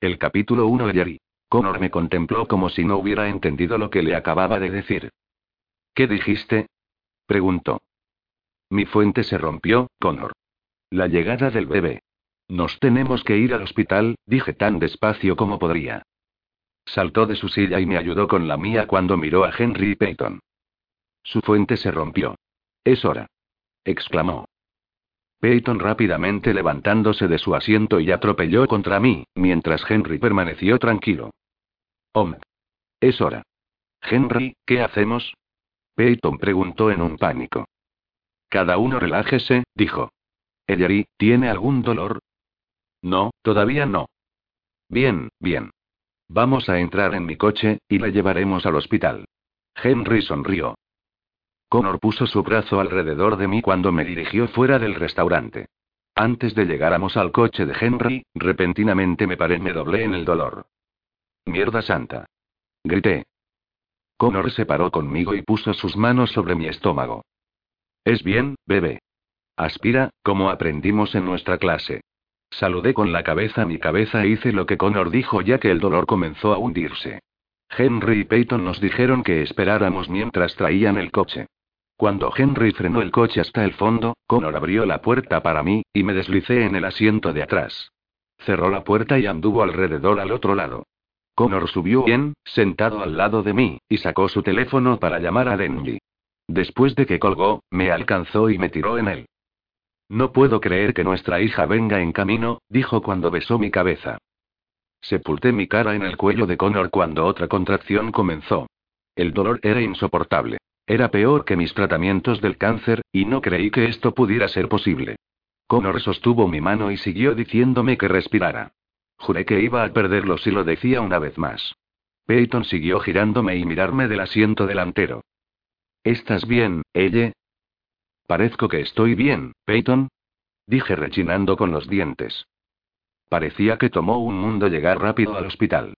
El capítulo 1 de Jerry. Connor me contempló como si no hubiera entendido lo que le acababa de decir. ¿Qué dijiste? preguntó. Mi fuente se rompió, Connor. La llegada del bebé. Nos tenemos que ir al hospital, dije tan despacio como podría. Saltó de su silla y me ayudó con la mía cuando miró a Henry Peyton. Su fuente se rompió. Es hora. exclamó. Peyton rápidamente levantándose de su asiento y atropelló contra mí, mientras Henry permaneció tranquilo. Om. Es hora. Henry, ¿qué hacemos? Peyton preguntó en un pánico. Cada uno relájese, dijo. Ellery, ¿tiene algún dolor? No, todavía no. Bien, bien. Vamos a entrar en mi coche, y la llevaremos al hospital. Henry sonrió. Connor puso su brazo alrededor de mí cuando me dirigió fuera del restaurante. Antes de llegáramos al coche de Henry, repentinamente me paré y me doblé en el dolor. Mierda santa. Grité. Connor se paró conmigo y puso sus manos sobre mi estómago. Es bien, bebé. Aspira, como aprendimos en nuestra clase. Saludé con la cabeza mi cabeza e hice lo que Connor dijo ya que el dolor comenzó a hundirse. Henry y Peyton nos dijeron que esperáramos mientras traían el coche. Cuando Henry frenó el coche hasta el fondo, Connor abrió la puerta para mí, y me deslicé en el asiento de atrás. Cerró la puerta y anduvo alrededor al otro lado. Connor subió bien, sentado al lado de mí, y sacó su teléfono para llamar a Denby. Después de que colgó, me alcanzó y me tiró en él. No puedo creer que nuestra hija venga en camino, dijo cuando besó mi cabeza. Sepulté mi cara en el cuello de Connor cuando otra contracción comenzó. El dolor era insoportable. Era peor que mis tratamientos del cáncer, y no creí que esto pudiera ser posible. Connor sostuvo mi mano y siguió diciéndome que respirara. Juré que iba a perderlo si lo decía una vez más. Peyton siguió girándome y mirarme del asiento delantero. ¿Estás bien, ella? Parezco que estoy bien, Peyton. Dije rechinando con los dientes. Parecía que tomó un mundo llegar rápido al hospital.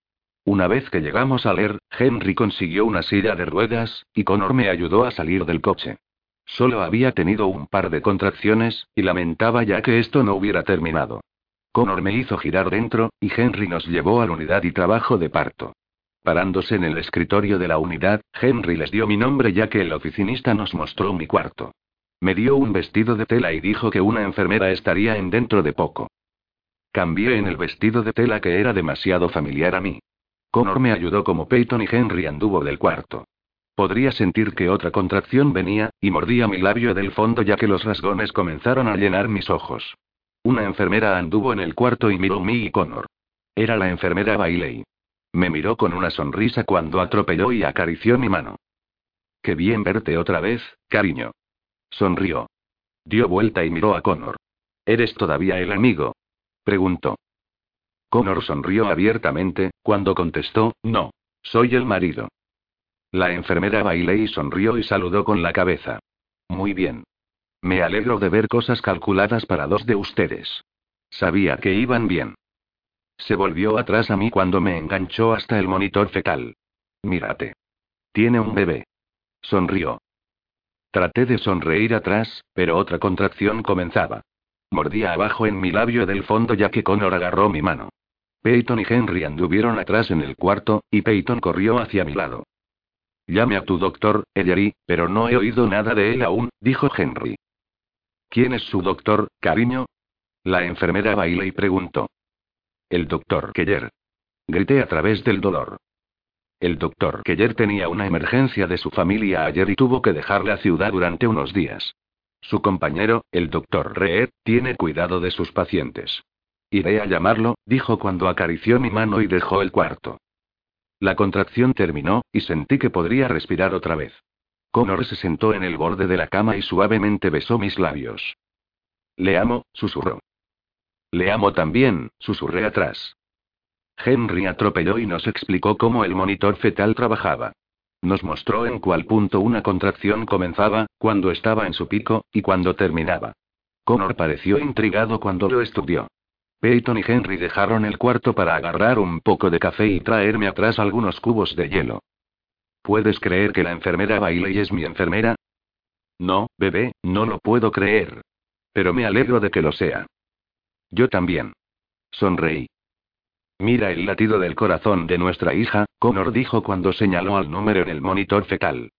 Una vez que llegamos a leer, Henry consiguió una silla de ruedas, y Connor me ayudó a salir del coche. Solo había tenido un par de contracciones, y lamentaba ya que esto no hubiera terminado. Connor me hizo girar dentro, y Henry nos llevó a la unidad y trabajo de parto. Parándose en el escritorio de la unidad, Henry les dio mi nombre ya que el oficinista nos mostró mi cuarto. Me dio un vestido de tela y dijo que una enfermera estaría en dentro de poco. Cambié en el vestido de tela que era demasiado familiar a mí. Connor me ayudó como Peyton y Henry anduvo del cuarto. Podría sentir que otra contracción venía, y mordía mi labio del fondo ya que los rasgones comenzaron a llenar mis ojos. Una enfermera anduvo en el cuarto y miró a mí y Connor. Era la enfermera Bailey. Me miró con una sonrisa cuando atropelló y acarició mi mano. Qué bien verte otra vez, cariño. Sonrió. Dio vuelta y miró a Connor. ¿Eres todavía el amigo? Preguntó. Connor sonrió abiertamente, cuando contestó, no. Soy el marido. La enfermera Bailey sonrió y saludó con la cabeza. Muy bien. Me alegro de ver cosas calculadas para dos de ustedes. Sabía que iban bien. Se volvió atrás a mí cuando me enganchó hasta el monitor fetal. Mírate. Tiene un bebé. Sonrió. Traté de sonreír atrás, pero otra contracción comenzaba. Mordía abajo en mi labio del fondo ya que Connor agarró mi mano. Peyton y Henry anduvieron atrás en el cuarto, y Peyton corrió hacia mi lado. Llame a tu doctor, Ellery, pero no he oído nada de él aún, dijo Henry. ¿Quién es su doctor, cariño? La enfermera Bailey preguntó. El doctor Keller. Grité a través del dolor. El doctor Keller tenía una emergencia de su familia ayer y tuvo que dejar la ciudad durante unos días. Su compañero, el doctor Reed, tiene cuidado de sus pacientes. Iré a llamarlo, dijo cuando acarició mi mano y dejó el cuarto. La contracción terminó, y sentí que podría respirar otra vez. Connor se sentó en el borde de la cama y suavemente besó mis labios. Le amo, susurró. Le amo también, susurré atrás. Henry atropelló y nos explicó cómo el monitor fetal trabajaba. Nos mostró en cuál punto una contracción comenzaba, cuando estaba en su pico, y cuando terminaba. Connor pareció intrigado cuando lo estudió. Peyton y Henry dejaron el cuarto para agarrar un poco de café y traerme atrás algunos cubos de hielo. ¿Puedes creer que la enfermera Bailey es mi enfermera? No, bebé, no lo puedo creer. Pero me alegro de que lo sea. Yo también. Sonreí. Mira el latido del corazón de nuestra hija, Connor dijo cuando señaló al número en el monitor fetal.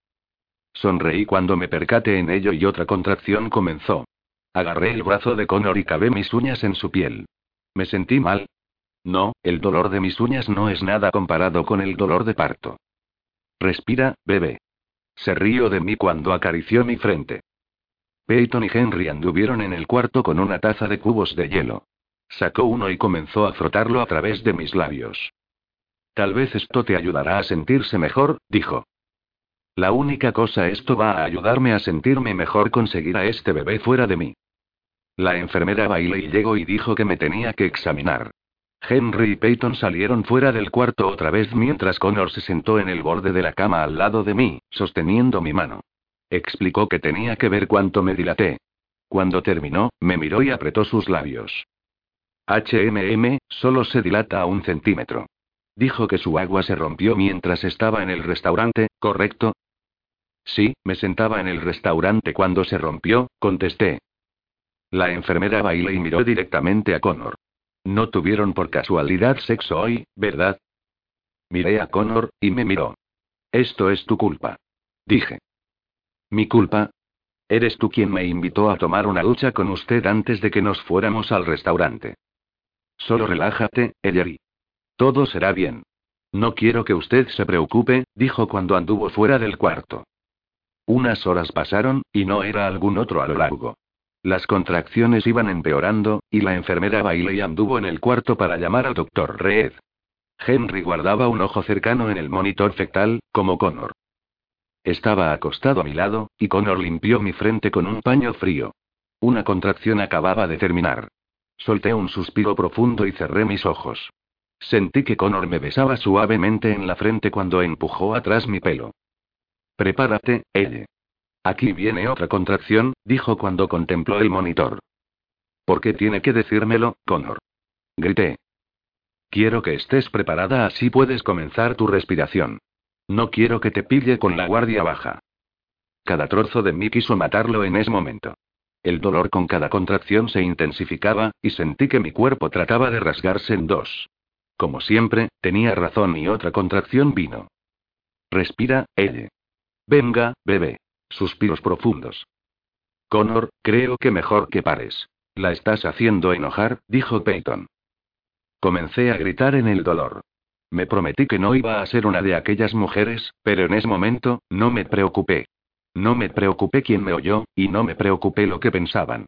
Sonreí cuando me percaté en ello y otra contracción comenzó. Agarré el brazo de Connor y cabé mis uñas en su piel. Me sentí mal. No, el dolor de mis uñas no es nada comparado con el dolor de parto. Respira, bebé. Se rió de mí cuando acarició mi frente. Peyton y Henry anduvieron en el cuarto con una taza de cubos de hielo. Sacó uno y comenzó a frotarlo a través de mis labios. Tal vez esto te ayudará a sentirse mejor, dijo. La única cosa esto va a ayudarme a sentirme mejor conseguir a este bebé fuera de mí. La enfermera bailó y llegó y dijo que me tenía que examinar. Henry y Peyton salieron fuera del cuarto otra vez mientras Connor se sentó en el borde de la cama al lado de mí, sosteniendo mi mano. Explicó que tenía que ver cuánto me dilaté. Cuando terminó, me miró y apretó sus labios. HMM, solo se dilata a un centímetro. Dijo que su agua se rompió mientras estaba en el restaurante, ¿correcto? Sí, me sentaba en el restaurante cuando se rompió, contesté. La enfermera bailó y miró directamente a Connor. No tuvieron por casualidad sexo hoy, ¿verdad? Miré a Connor, y me miró. Esto es tu culpa. Dije. ¿Mi culpa? Eres tú quien me invitó a tomar una ducha con usted antes de que nos fuéramos al restaurante. Solo relájate, Ellery. Todo será bien. No quiero que usted se preocupe, dijo cuando anduvo fuera del cuarto. Unas horas pasaron, y no era algún otro a lo largo. Las contracciones iban empeorando, y la enfermera Bailey anduvo en el cuarto para llamar al doctor Reed. Henry guardaba un ojo cercano en el monitor fetal, como Connor. Estaba acostado a mi lado, y Connor limpió mi frente con un paño frío. Una contracción acababa de terminar. Solté un suspiro profundo y cerré mis ojos. Sentí que Connor me besaba suavemente en la frente cuando empujó atrás mi pelo. Prepárate, Elle. Aquí viene otra contracción, dijo cuando contempló el monitor. ¿Por qué tiene que decírmelo, Connor? Grité. Quiero que estés preparada así puedes comenzar tu respiración. No quiero que te pille con la guardia baja. Cada trozo de mí quiso matarlo en ese momento. El dolor con cada contracción se intensificaba, y sentí que mi cuerpo trataba de rasgarse en dos. Como siempre, tenía razón y otra contracción vino. Respira, Elle. Venga, bebé. Suspiros profundos. Connor, creo que mejor que pares. La estás haciendo enojar, dijo Peyton. Comencé a gritar en el dolor. Me prometí que no iba a ser una de aquellas mujeres, pero en ese momento, no me preocupé. No me preocupé quién me oyó, y no me preocupé lo que pensaban.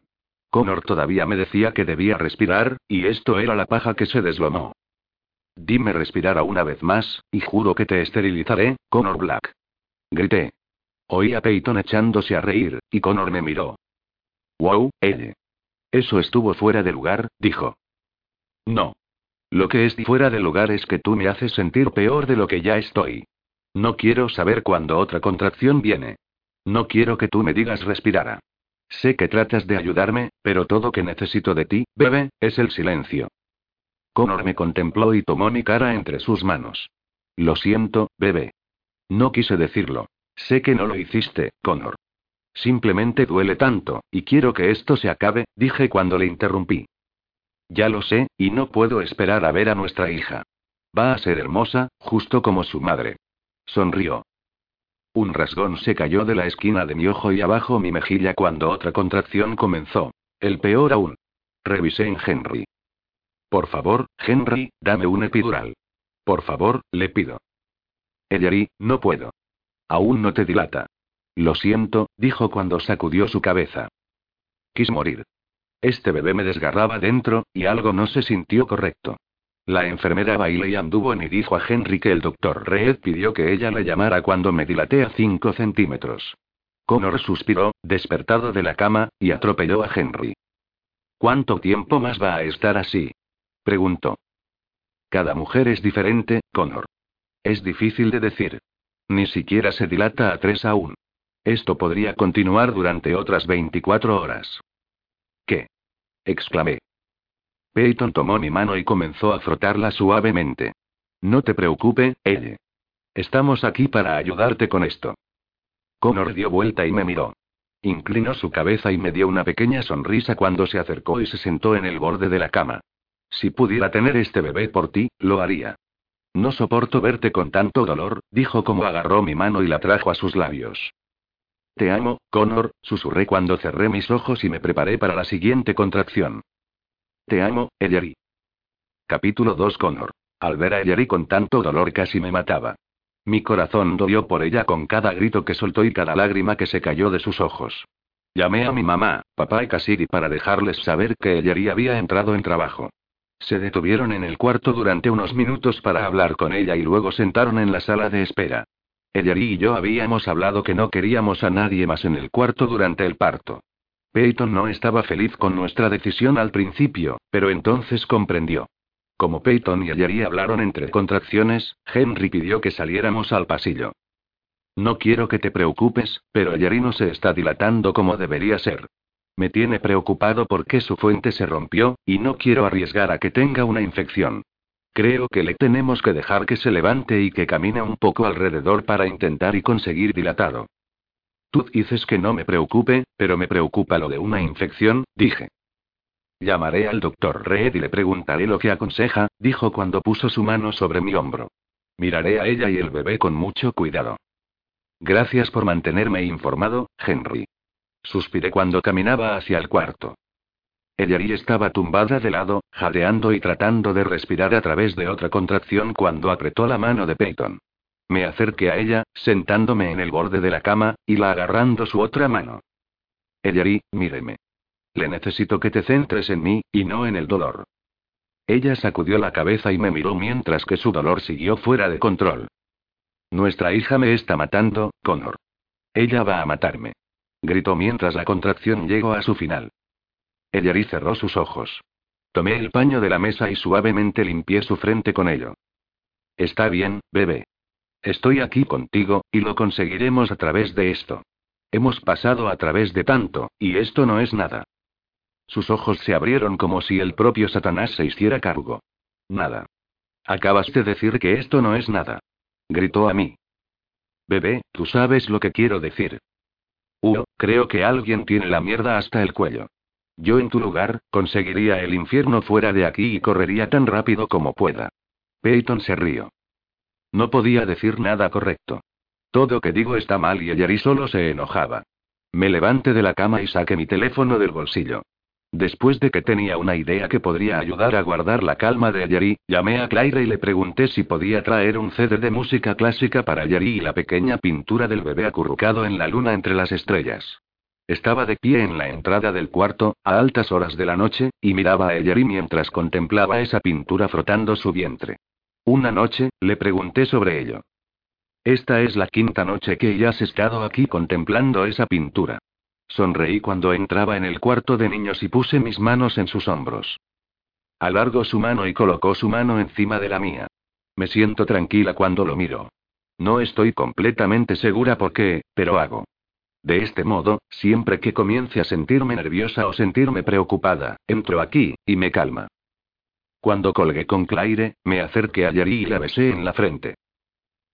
Connor todavía me decía que debía respirar, y esto era la paja que se deslomó. Dime respirar una vez más, y juro que te esterilizaré, Connor Black. Grité. Oí a Peyton echándose a reír, y Connor me miró. Wow, Elle. Eso estuvo fuera de lugar, dijo. No. Lo que es fuera de lugar es que tú me haces sentir peor de lo que ya estoy. No quiero saber cuándo otra contracción viene. No quiero que tú me digas respirara. Sé que tratas de ayudarme, pero todo que necesito de ti, bebé, es el silencio. Connor me contempló y tomó mi cara entre sus manos. Lo siento, bebé. No quise decirlo. Sé que no lo hiciste, Connor. Simplemente duele tanto, y quiero que esto se acabe, dije cuando le interrumpí. Ya lo sé, y no puedo esperar a ver a nuestra hija. Va a ser hermosa, justo como su madre. Sonrió. Un rasgón se cayó de la esquina de mi ojo y abajo mi mejilla cuando otra contracción comenzó. El peor aún. Revisé en Henry. Por favor, Henry, dame un epidural. Por favor, le pido. Ellery, no puedo. Aún no te dilata. Lo siento, dijo cuando sacudió su cabeza. Quis morir. Este bebé me desgarraba dentro, y algo no se sintió correcto. La enfermera bailó y anduvo en y dijo a Henry que el doctor Reed pidió que ella le llamara cuando me dilaté a 5 centímetros. Connor suspiró, despertado de la cama, y atropelló a Henry. ¿Cuánto tiempo más va a estar así? preguntó. Cada mujer es diferente, Connor. Es difícil de decir. Ni siquiera se dilata a tres aún. Esto podría continuar durante otras 24 horas. ¿Qué? exclamé. Peyton tomó mi mano y comenzó a frotarla suavemente. No te preocupe, ella. Estamos aquí para ayudarte con esto. Connor dio vuelta y me miró. Inclinó su cabeza y me dio una pequeña sonrisa cuando se acercó y se sentó en el borde de la cama. Si pudiera tener este bebé por ti, lo haría. No soporto verte con tanto dolor, dijo como agarró mi mano y la trajo a sus labios. Te amo, Connor, susurré cuando cerré mis ojos y me preparé para la siguiente contracción. Te amo, Ellery. Capítulo 2 Connor. Al ver a Ellery con tanto dolor casi me mataba. Mi corazón dolió por ella con cada grito que soltó y cada lágrima que se cayó de sus ojos. Llamé a mi mamá, papá y Cassidy para dejarles saber que Ellery había entrado en trabajo. Se detuvieron en el cuarto durante unos minutos para hablar con ella y luego sentaron en la sala de espera. Ellery y yo habíamos hablado que no queríamos a nadie más en el cuarto durante el parto. Peyton no estaba feliz con nuestra decisión al principio, pero entonces comprendió. Como Peyton y Jerry hablaron entre contracciones, Henry pidió que saliéramos al pasillo. No quiero que te preocupes, pero Jerry no se está dilatando como debería ser. Me tiene preocupado porque su fuente se rompió, y no quiero arriesgar a que tenga una infección. Creo que le tenemos que dejar que se levante y que camine un poco alrededor para intentar y conseguir dilatado. Tú dices que no me preocupe, pero me preocupa lo de una infección, dije. Llamaré al doctor Reed y le preguntaré lo que aconseja, dijo cuando puso su mano sobre mi hombro. Miraré a ella y el bebé con mucho cuidado. Gracias por mantenerme informado, Henry. Suspiré cuando caminaba hacia el cuarto. Ellery estaba tumbada de lado, jadeando y tratando de respirar a través de otra contracción cuando apretó la mano de Peyton. Me acerqué a ella, sentándome en el borde de la cama, y la agarrando su otra mano. Ellery, míreme. Le necesito que te centres en mí, y no en el dolor. Ella sacudió la cabeza y me miró mientras que su dolor siguió fuera de control. Nuestra hija me está matando, Connor. Ella va a matarme. Gritó mientras la contracción llegó a su final. Ellery cerró sus ojos. Tomé el paño de la mesa y suavemente limpié su frente con ello. Está bien, bebé. Estoy aquí contigo, y lo conseguiremos a través de esto. Hemos pasado a través de tanto, y esto no es nada. Sus ojos se abrieron como si el propio Satanás se hiciera cargo. Nada. Acabas de decir que esto no es nada. Gritó a mí. Bebé, tú sabes lo que quiero decir. Uh, creo que alguien tiene la mierda hasta el cuello. Yo en tu lugar, conseguiría el infierno fuera de aquí y correría tan rápido como pueda. Peyton se rió. No podía decir nada correcto. Todo que digo está mal y Jerry solo se enojaba. Me levanté de la cama y saqué mi teléfono del bolsillo. Después de que tenía una idea que podría ayudar a guardar la calma de Jerry, llamé a Claire y le pregunté si podía traer un CD de música clásica para Jerry y la pequeña pintura del bebé acurrucado en la luna entre las estrellas. Estaba de pie en la entrada del cuarto, a altas horas de la noche, y miraba a Jerry mientras contemplaba esa pintura frotando su vientre. Una noche, le pregunté sobre ello. Esta es la quinta noche que ya has estado aquí contemplando esa pintura. Sonreí cuando entraba en el cuarto de niños y puse mis manos en sus hombros. Alargó su mano y colocó su mano encima de la mía. Me siento tranquila cuando lo miro. No estoy completamente segura por qué, pero hago. De este modo, siempre que comience a sentirme nerviosa o sentirme preocupada, entro aquí, y me calma. Cuando colgué con Claire, me acerqué a Yari y la besé en la frente.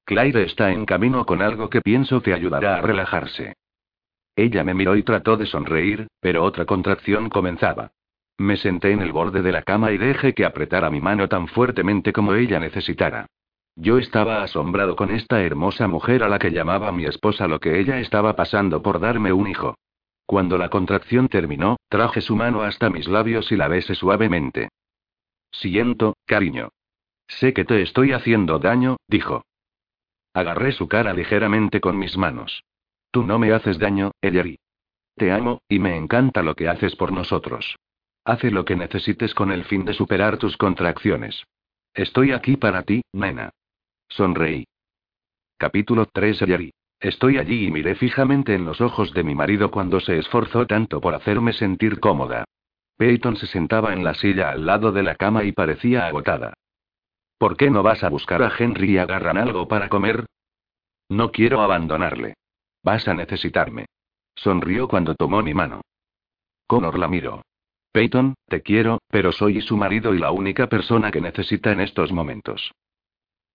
Claire está en camino con algo que pienso te ayudará a relajarse. Ella me miró y trató de sonreír, pero otra contracción comenzaba. Me senté en el borde de la cama y dejé que apretara mi mano tan fuertemente como ella necesitara. Yo estaba asombrado con esta hermosa mujer a la que llamaba mi esposa lo que ella estaba pasando por darme un hijo. Cuando la contracción terminó, traje su mano hasta mis labios y la besé suavemente. Siento, cariño. Sé que te estoy haciendo daño, dijo. Agarré su cara ligeramente con mis manos. Tú no me haces daño, Ellery. Te amo, y me encanta lo que haces por nosotros. Hace lo que necesites con el fin de superar tus contracciones. Estoy aquí para ti, nena. Sonreí. Capítulo 3 Ellery. Estoy allí y miré fijamente en los ojos de mi marido cuando se esforzó tanto por hacerme sentir cómoda. Peyton se sentaba en la silla al lado de la cama y parecía agotada. ¿Por qué no vas a buscar a Henry y agarran algo para comer? No quiero abandonarle. Vas a necesitarme. Sonrió cuando tomó mi mano. Connor la miró. Peyton, te quiero, pero soy su marido y la única persona que necesita en estos momentos.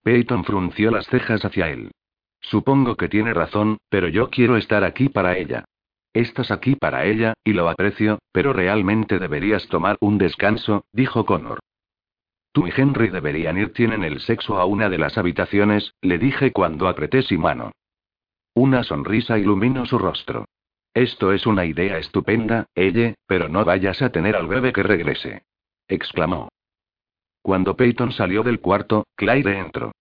Peyton frunció las cejas hacia él. Supongo que tiene razón, pero yo quiero estar aquí para ella. Estás aquí para ella, y lo aprecio, pero realmente deberías tomar un descanso, dijo Connor. Tú y Henry deberían ir tienen el sexo a una de las habitaciones, le dije cuando apreté su mano. Una sonrisa iluminó su rostro. Esto es una idea estupenda, ella, pero no vayas a tener al bebé que regrese. exclamó. Cuando Peyton salió del cuarto, Claire entró.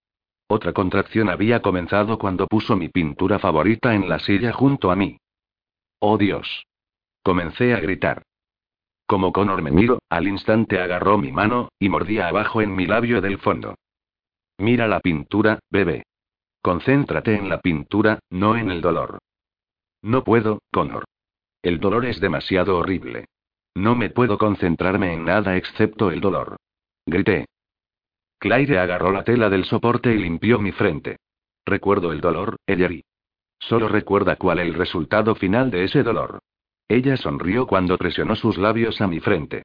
Otra contracción había comenzado cuando puso mi pintura favorita en la silla junto a mí. ¡Oh Dios! Comencé a gritar. Como Connor me miró, al instante agarró mi mano, y mordía abajo en mi labio del fondo. Mira la pintura, bebé. Concéntrate en la pintura, no en el dolor. No puedo, Connor. El dolor es demasiado horrible. No me puedo concentrarme en nada excepto el dolor. Grité. Claire agarró la tela del soporte y limpió mi frente. Recuerdo el dolor, Ellery. Solo recuerda cuál el resultado final de ese dolor. Ella sonrió cuando presionó sus labios a mi frente.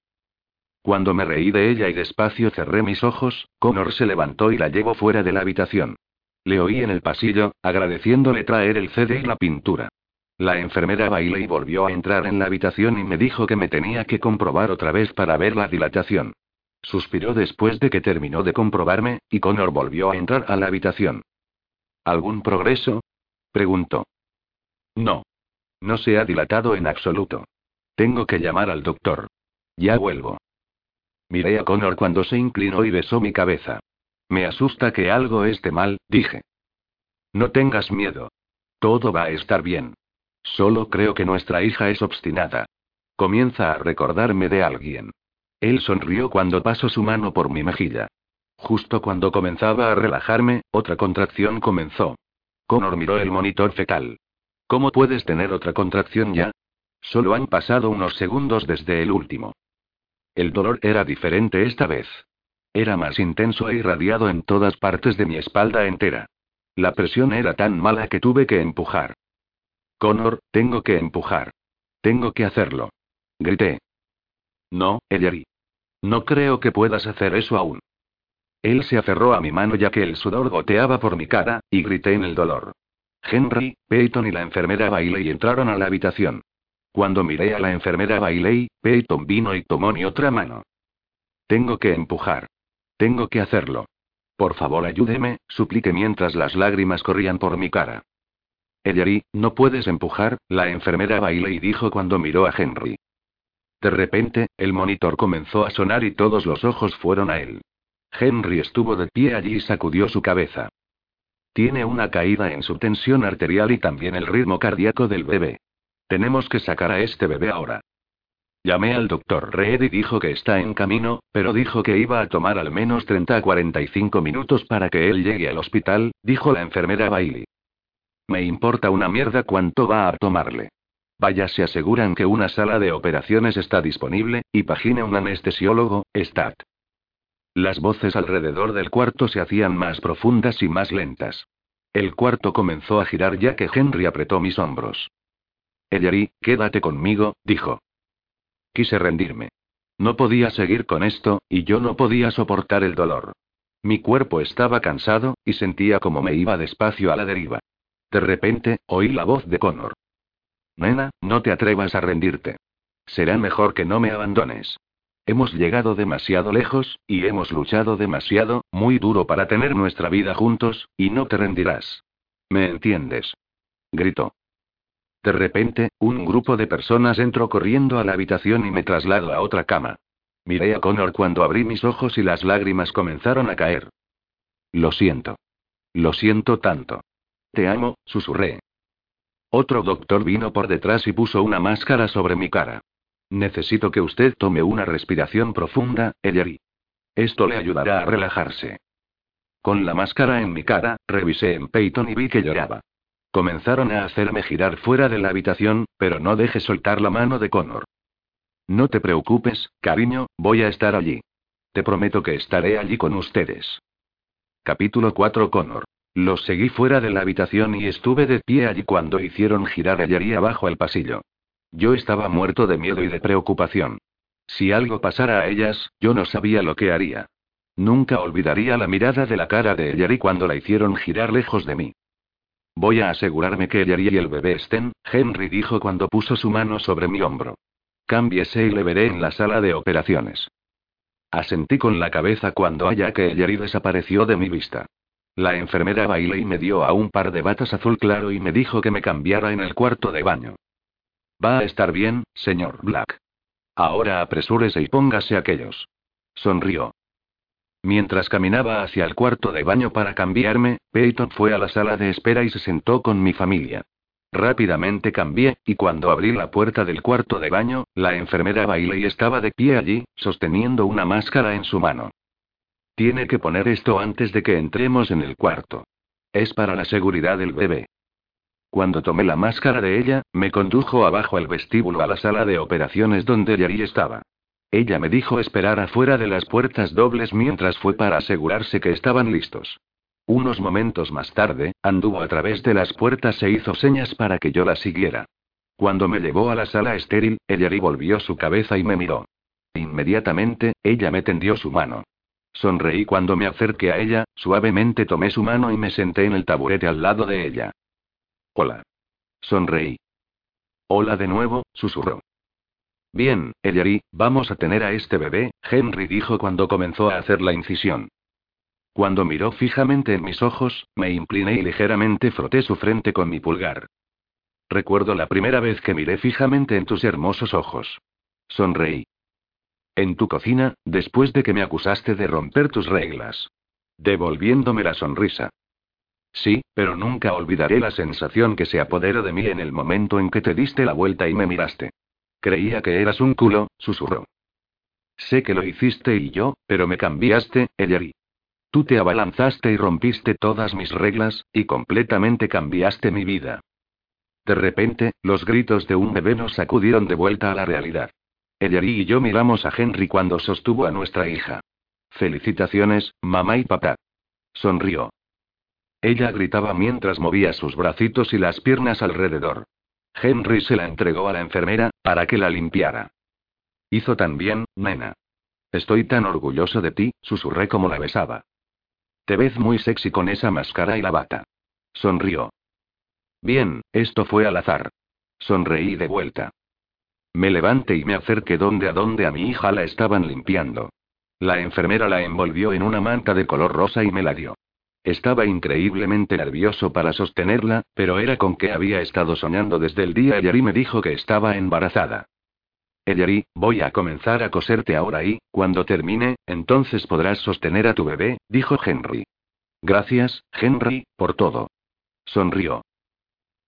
Cuando me reí de ella y despacio cerré mis ojos, Connor se levantó y la llevó fuera de la habitación. Le oí en el pasillo, agradeciéndole traer el CD y la pintura. La enfermera bailó y volvió a entrar en la habitación y me dijo que me tenía que comprobar otra vez para ver la dilatación. Suspiró después de que terminó de comprobarme, y Connor volvió a entrar a la habitación. ¿Algún progreso? preguntó. No. No se ha dilatado en absoluto. Tengo que llamar al doctor. Ya vuelvo. Miré a Connor cuando se inclinó y besó mi cabeza. Me asusta que algo esté mal, dije. No tengas miedo. Todo va a estar bien. Solo creo que nuestra hija es obstinada. Comienza a recordarme de alguien. Él sonrió cuando pasó su mano por mi mejilla. Justo cuando comenzaba a relajarme, otra contracción comenzó. Connor miró el monitor fetal. ¿Cómo puedes tener otra contracción ya? Solo han pasado unos segundos desde el último. El dolor era diferente esta vez. Era más intenso e irradiado en todas partes de mi espalda entera. La presión era tan mala que tuve que empujar. Connor, tengo que empujar. Tengo que hacerlo. Grité. No, Ellery. No creo que puedas hacer eso aún. Él se aferró a mi mano ya que el sudor goteaba por mi cara, y grité en el dolor. Henry, Peyton y la enfermera Bailey entraron a la habitación. Cuando miré a la enfermera Bailey, Peyton vino y tomó mi otra mano. Tengo que empujar. Tengo que hacerlo. Por favor ayúdeme, supliqué mientras las lágrimas corrían por mi cara. Ellery, no puedes empujar, la enfermera Bailey dijo cuando miró a Henry. De repente, el monitor comenzó a sonar y todos los ojos fueron a él. Henry estuvo de pie allí y sacudió su cabeza. Tiene una caída en su tensión arterial y también el ritmo cardíaco del bebé. Tenemos que sacar a este bebé ahora. Llamé al doctor Reed y dijo que está en camino, pero dijo que iba a tomar al menos 30 a 45 minutos para que él llegue al hospital, dijo la enfermera Bailey. Me importa una mierda cuánto va a tomarle. Vaya, se aseguran que una sala de operaciones está disponible, y pagine un anestesiólogo, Stat. Las voces alrededor del cuarto se hacían más profundas y más lentas. El cuarto comenzó a girar ya que Henry apretó mis hombros. Ellery, quédate conmigo, dijo. Quise rendirme. No podía seguir con esto, y yo no podía soportar el dolor. Mi cuerpo estaba cansado, y sentía como me iba despacio a la deriva. De repente, oí la voz de Connor. Nena, no te atrevas a rendirte. Será mejor que no me abandones. Hemos llegado demasiado lejos, y hemos luchado demasiado, muy duro para tener nuestra vida juntos, y no te rendirás. ¿Me entiendes? Gritó. De repente, un grupo de personas entró corriendo a la habitación y me trasladó a otra cama. Miré a Connor cuando abrí mis ojos y las lágrimas comenzaron a caer. Lo siento. Lo siento tanto. Te amo, susurré. Otro doctor vino por detrás y puso una máscara sobre mi cara. Necesito que usted tome una respiración profunda, Ellery. Esto le ayudará a relajarse. Con la máscara en mi cara, revisé en Peyton y vi que lloraba. Comenzaron a hacerme girar fuera de la habitación, pero no deje soltar la mano de Connor. No te preocupes, cariño, voy a estar allí. Te prometo que estaré allí con ustedes. Capítulo 4 Connor. Los seguí fuera de la habitación y estuve de pie allí cuando hicieron girar a Yari abajo el pasillo. Yo estaba muerto de miedo y de preocupación. Si algo pasara a ellas, yo no sabía lo que haría. Nunca olvidaría la mirada de la cara de Yari cuando la hicieron girar lejos de mí. Voy a asegurarme que Yari y el bebé estén, Henry dijo cuando puso su mano sobre mi hombro. Cámbiese y le veré en la sala de operaciones. Asentí con la cabeza cuando haya que Yari desapareció de mi vista. La enfermera bailó y me dio a un par de batas azul claro y me dijo que me cambiara en el cuarto de baño. Va a estar bien, señor Black. Ahora apresúrese y póngase aquellos. Sonrió. Mientras caminaba hacia el cuarto de baño para cambiarme, Peyton fue a la sala de espera y se sentó con mi familia. Rápidamente cambié, y cuando abrí la puerta del cuarto de baño, la enfermera Bailey estaba de pie allí, sosteniendo una máscara en su mano. Tiene que poner esto antes de que entremos en el cuarto. Es para la seguridad del bebé. Cuando tomé la máscara de ella, me condujo abajo al vestíbulo a la sala de operaciones donde Yari estaba. Ella me dijo esperar afuera de las puertas dobles mientras fue para asegurarse que estaban listos. Unos momentos más tarde, anduvo a través de las puertas e hizo señas para que yo la siguiera. Cuando me llevó a la sala estéril, Yari volvió su cabeza y me miró. Inmediatamente, ella me tendió su mano. Sonreí cuando me acerqué a ella, suavemente tomé su mano y me senté en el taburete al lado de ella. Hola. Sonreí. Hola de nuevo, susurró. Bien, Ellery, vamos a tener a este bebé, Henry dijo cuando comenzó a hacer la incisión. Cuando miró fijamente en mis ojos, me incliné y ligeramente froté su frente con mi pulgar. Recuerdo la primera vez que miré fijamente en tus hermosos ojos. Sonreí. En tu cocina, después de que me acusaste de romper tus reglas. Devolviéndome la sonrisa. Sí, pero nunca olvidaré la sensación que se apoderó de mí en el momento en que te diste la vuelta y me miraste. Creía que eras un culo, susurró. Sé que lo hiciste y yo, pero me cambiaste, Ellery. Tú te abalanzaste y rompiste todas mis reglas, y completamente cambiaste mi vida. De repente, los gritos de un bebé nos sacudieron de vuelta a la realidad. Ellery y yo miramos a Henry cuando sostuvo a nuestra hija. Felicitaciones, mamá y papá. Sonrió. Ella gritaba mientras movía sus bracitos y las piernas alrededor. Henry se la entregó a la enfermera, para que la limpiara. Hizo tan bien, nena. Estoy tan orgulloso de ti, susurré como la besaba. Te ves muy sexy con esa máscara y la bata. Sonrió. Bien, esto fue al azar. Sonreí de vuelta. Me levanté y me acerqué donde a donde a mi hija la estaban limpiando. La enfermera la envolvió en una manta de color rosa y me la dio. Estaba increíblemente nervioso para sostenerla, pero era con que había estado soñando desde el día Yari me dijo que estaba embarazada. Yari, voy a comenzar a coserte ahora y, cuando termine, entonces podrás sostener a tu bebé, dijo Henry. Gracias, Henry, por todo. Sonrió.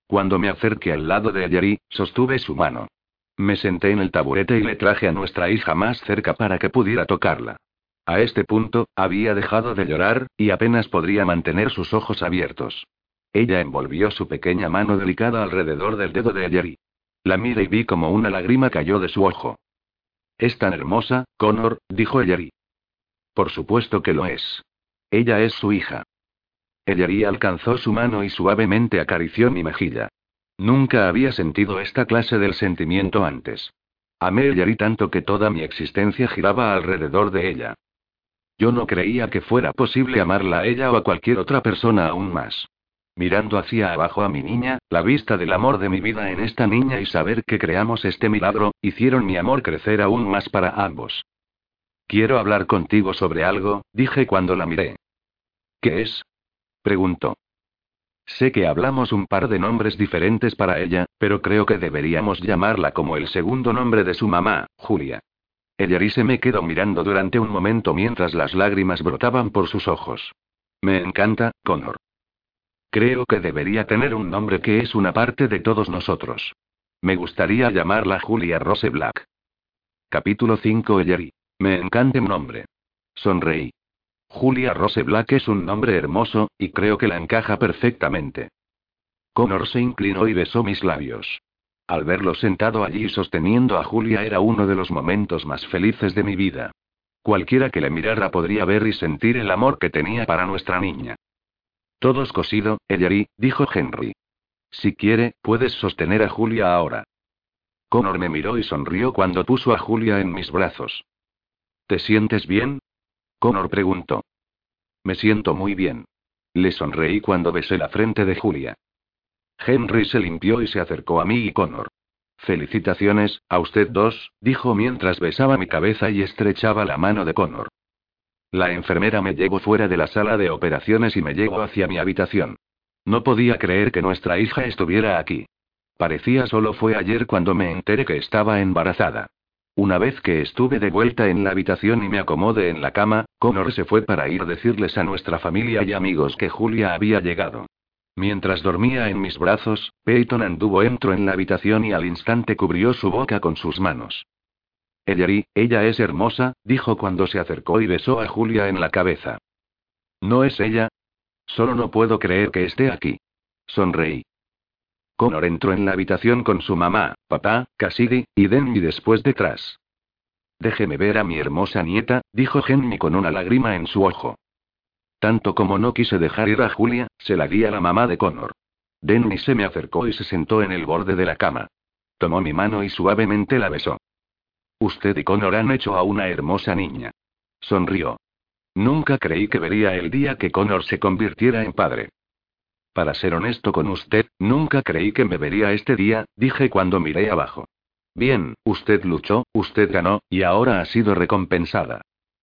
Cuando me acerqué al lado de Yari, sostuve su mano. Me senté en el taburete y le traje a nuestra hija más cerca para que pudiera tocarla. A este punto, había dejado de llorar, y apenas podría mantener sus ojos abiertos. Ella envolvió su pequeña mano delicada alrededor del dedo de Jerry. La miré y vi como una lágrima cayó de su ojo. Es tan hermosa, Connor, dijo Jerry. Por supuesto que lo es. Ella es su hija. Jerry alcanzó su mano y suavemente acarició mi mejilla. Nunca había sentido esta clase del sentimiento antes. Amé Yari tanto que toda mi existencia giraba alrededor de ella. Yo no creía que fuera posible amarla a ella o a cualquier otra persona aún más. Mirando hacia abajo a mi niña, la vista del amor de mi vida en esta niña y saber que creamos este milagro, hicieron mi amor crecer aún más para ambos. Quiero hablar contigo sobre algo, dije cuando la miré. ¿Qué es? preguntó. Sé que hablamos un par de nombres diferentes para ella, pero creo que deberíamos llamarla como el segundo nombre de su mamá, Julia. Ellery se me quedó mirando durante un momento mientras las lágrimas brotaban por sus ojos. Me encanta, Connor. Creo que debería tener un nombre que es una parte de todos nosotros. Me gustaría llamarla Julia Rose Black. Capítulo 5 Ellery. Me encanta el nombre. Sonreí. Julia Rose Black es un nombre hermoso, y creo que la encaja perfectamente. Connor se inclinó y besó mis labios. Al verlo sentado allí sosteniendo a Julia era uno de los momentos más felices de mi vida. Cualquiera que le mirara podría ver y sentir el amor que tenía para nuestra niña. Todos cosido, Ellery, dijo Henry. Si quiere, puedes sostener a Julia ahora. Connor me miró y sonrió cuando puso a Julia en mis brazos. ¿Te sientes bien? Connor preguntó. Me siento muy bien. Le sonreí cuando besé la frente de Julia. Henry se limpió y se acercó a mí y Connor. Felicitaciones, a usted dos, dijo mientras besaba mi cabeza y estrechaba la mano de Connor. La enfermera me llevó fuera de la sala de operaciones y me llevó hacia mi habitación. No podía creer que nuestra hija estuviera aquí. Parecía solo fue ayer cuando me enteré que estaba embarazada. Una vez que estuve de vuelta en la habitación y me acomodé en la cama, Connor se fue para ir a decirles a nuestra familia y amigos que Julia había llegado. Mientras dormía en mis brazos, Peyton anduvo entró en la habitación y al instante cubrió su boca con sus manos. Ellery, ella es hermosa, dijo cuando se acercó y besó a Julia en la cabeza. ¿No es ella? Solo no puedo creer que esté aquí. Sonreí. Connor entró en la habitación con su mamá, papá, Cassidy, y Denny después detrás. Déjeme ver a mi hermosa nieta, dijo Henry con una lágrima en su ojo. Tanto como no quise dejar ir a Julia, se la di a la mamá de Connor. Denny se me acercó y se sentó en el borde de la cama. Tomó mi mano y suavemente la besó. Usted y Connor han hecho a una hermosa niña. Sonrió. Nunca creí que vería el día que Connor se convirtiera en padre. Para ser honesto con usted, nunca creí que me vería este día, dije cuando miré abajo. Bien, usted luchó, usted ganó, y ahora ha sido recompensada.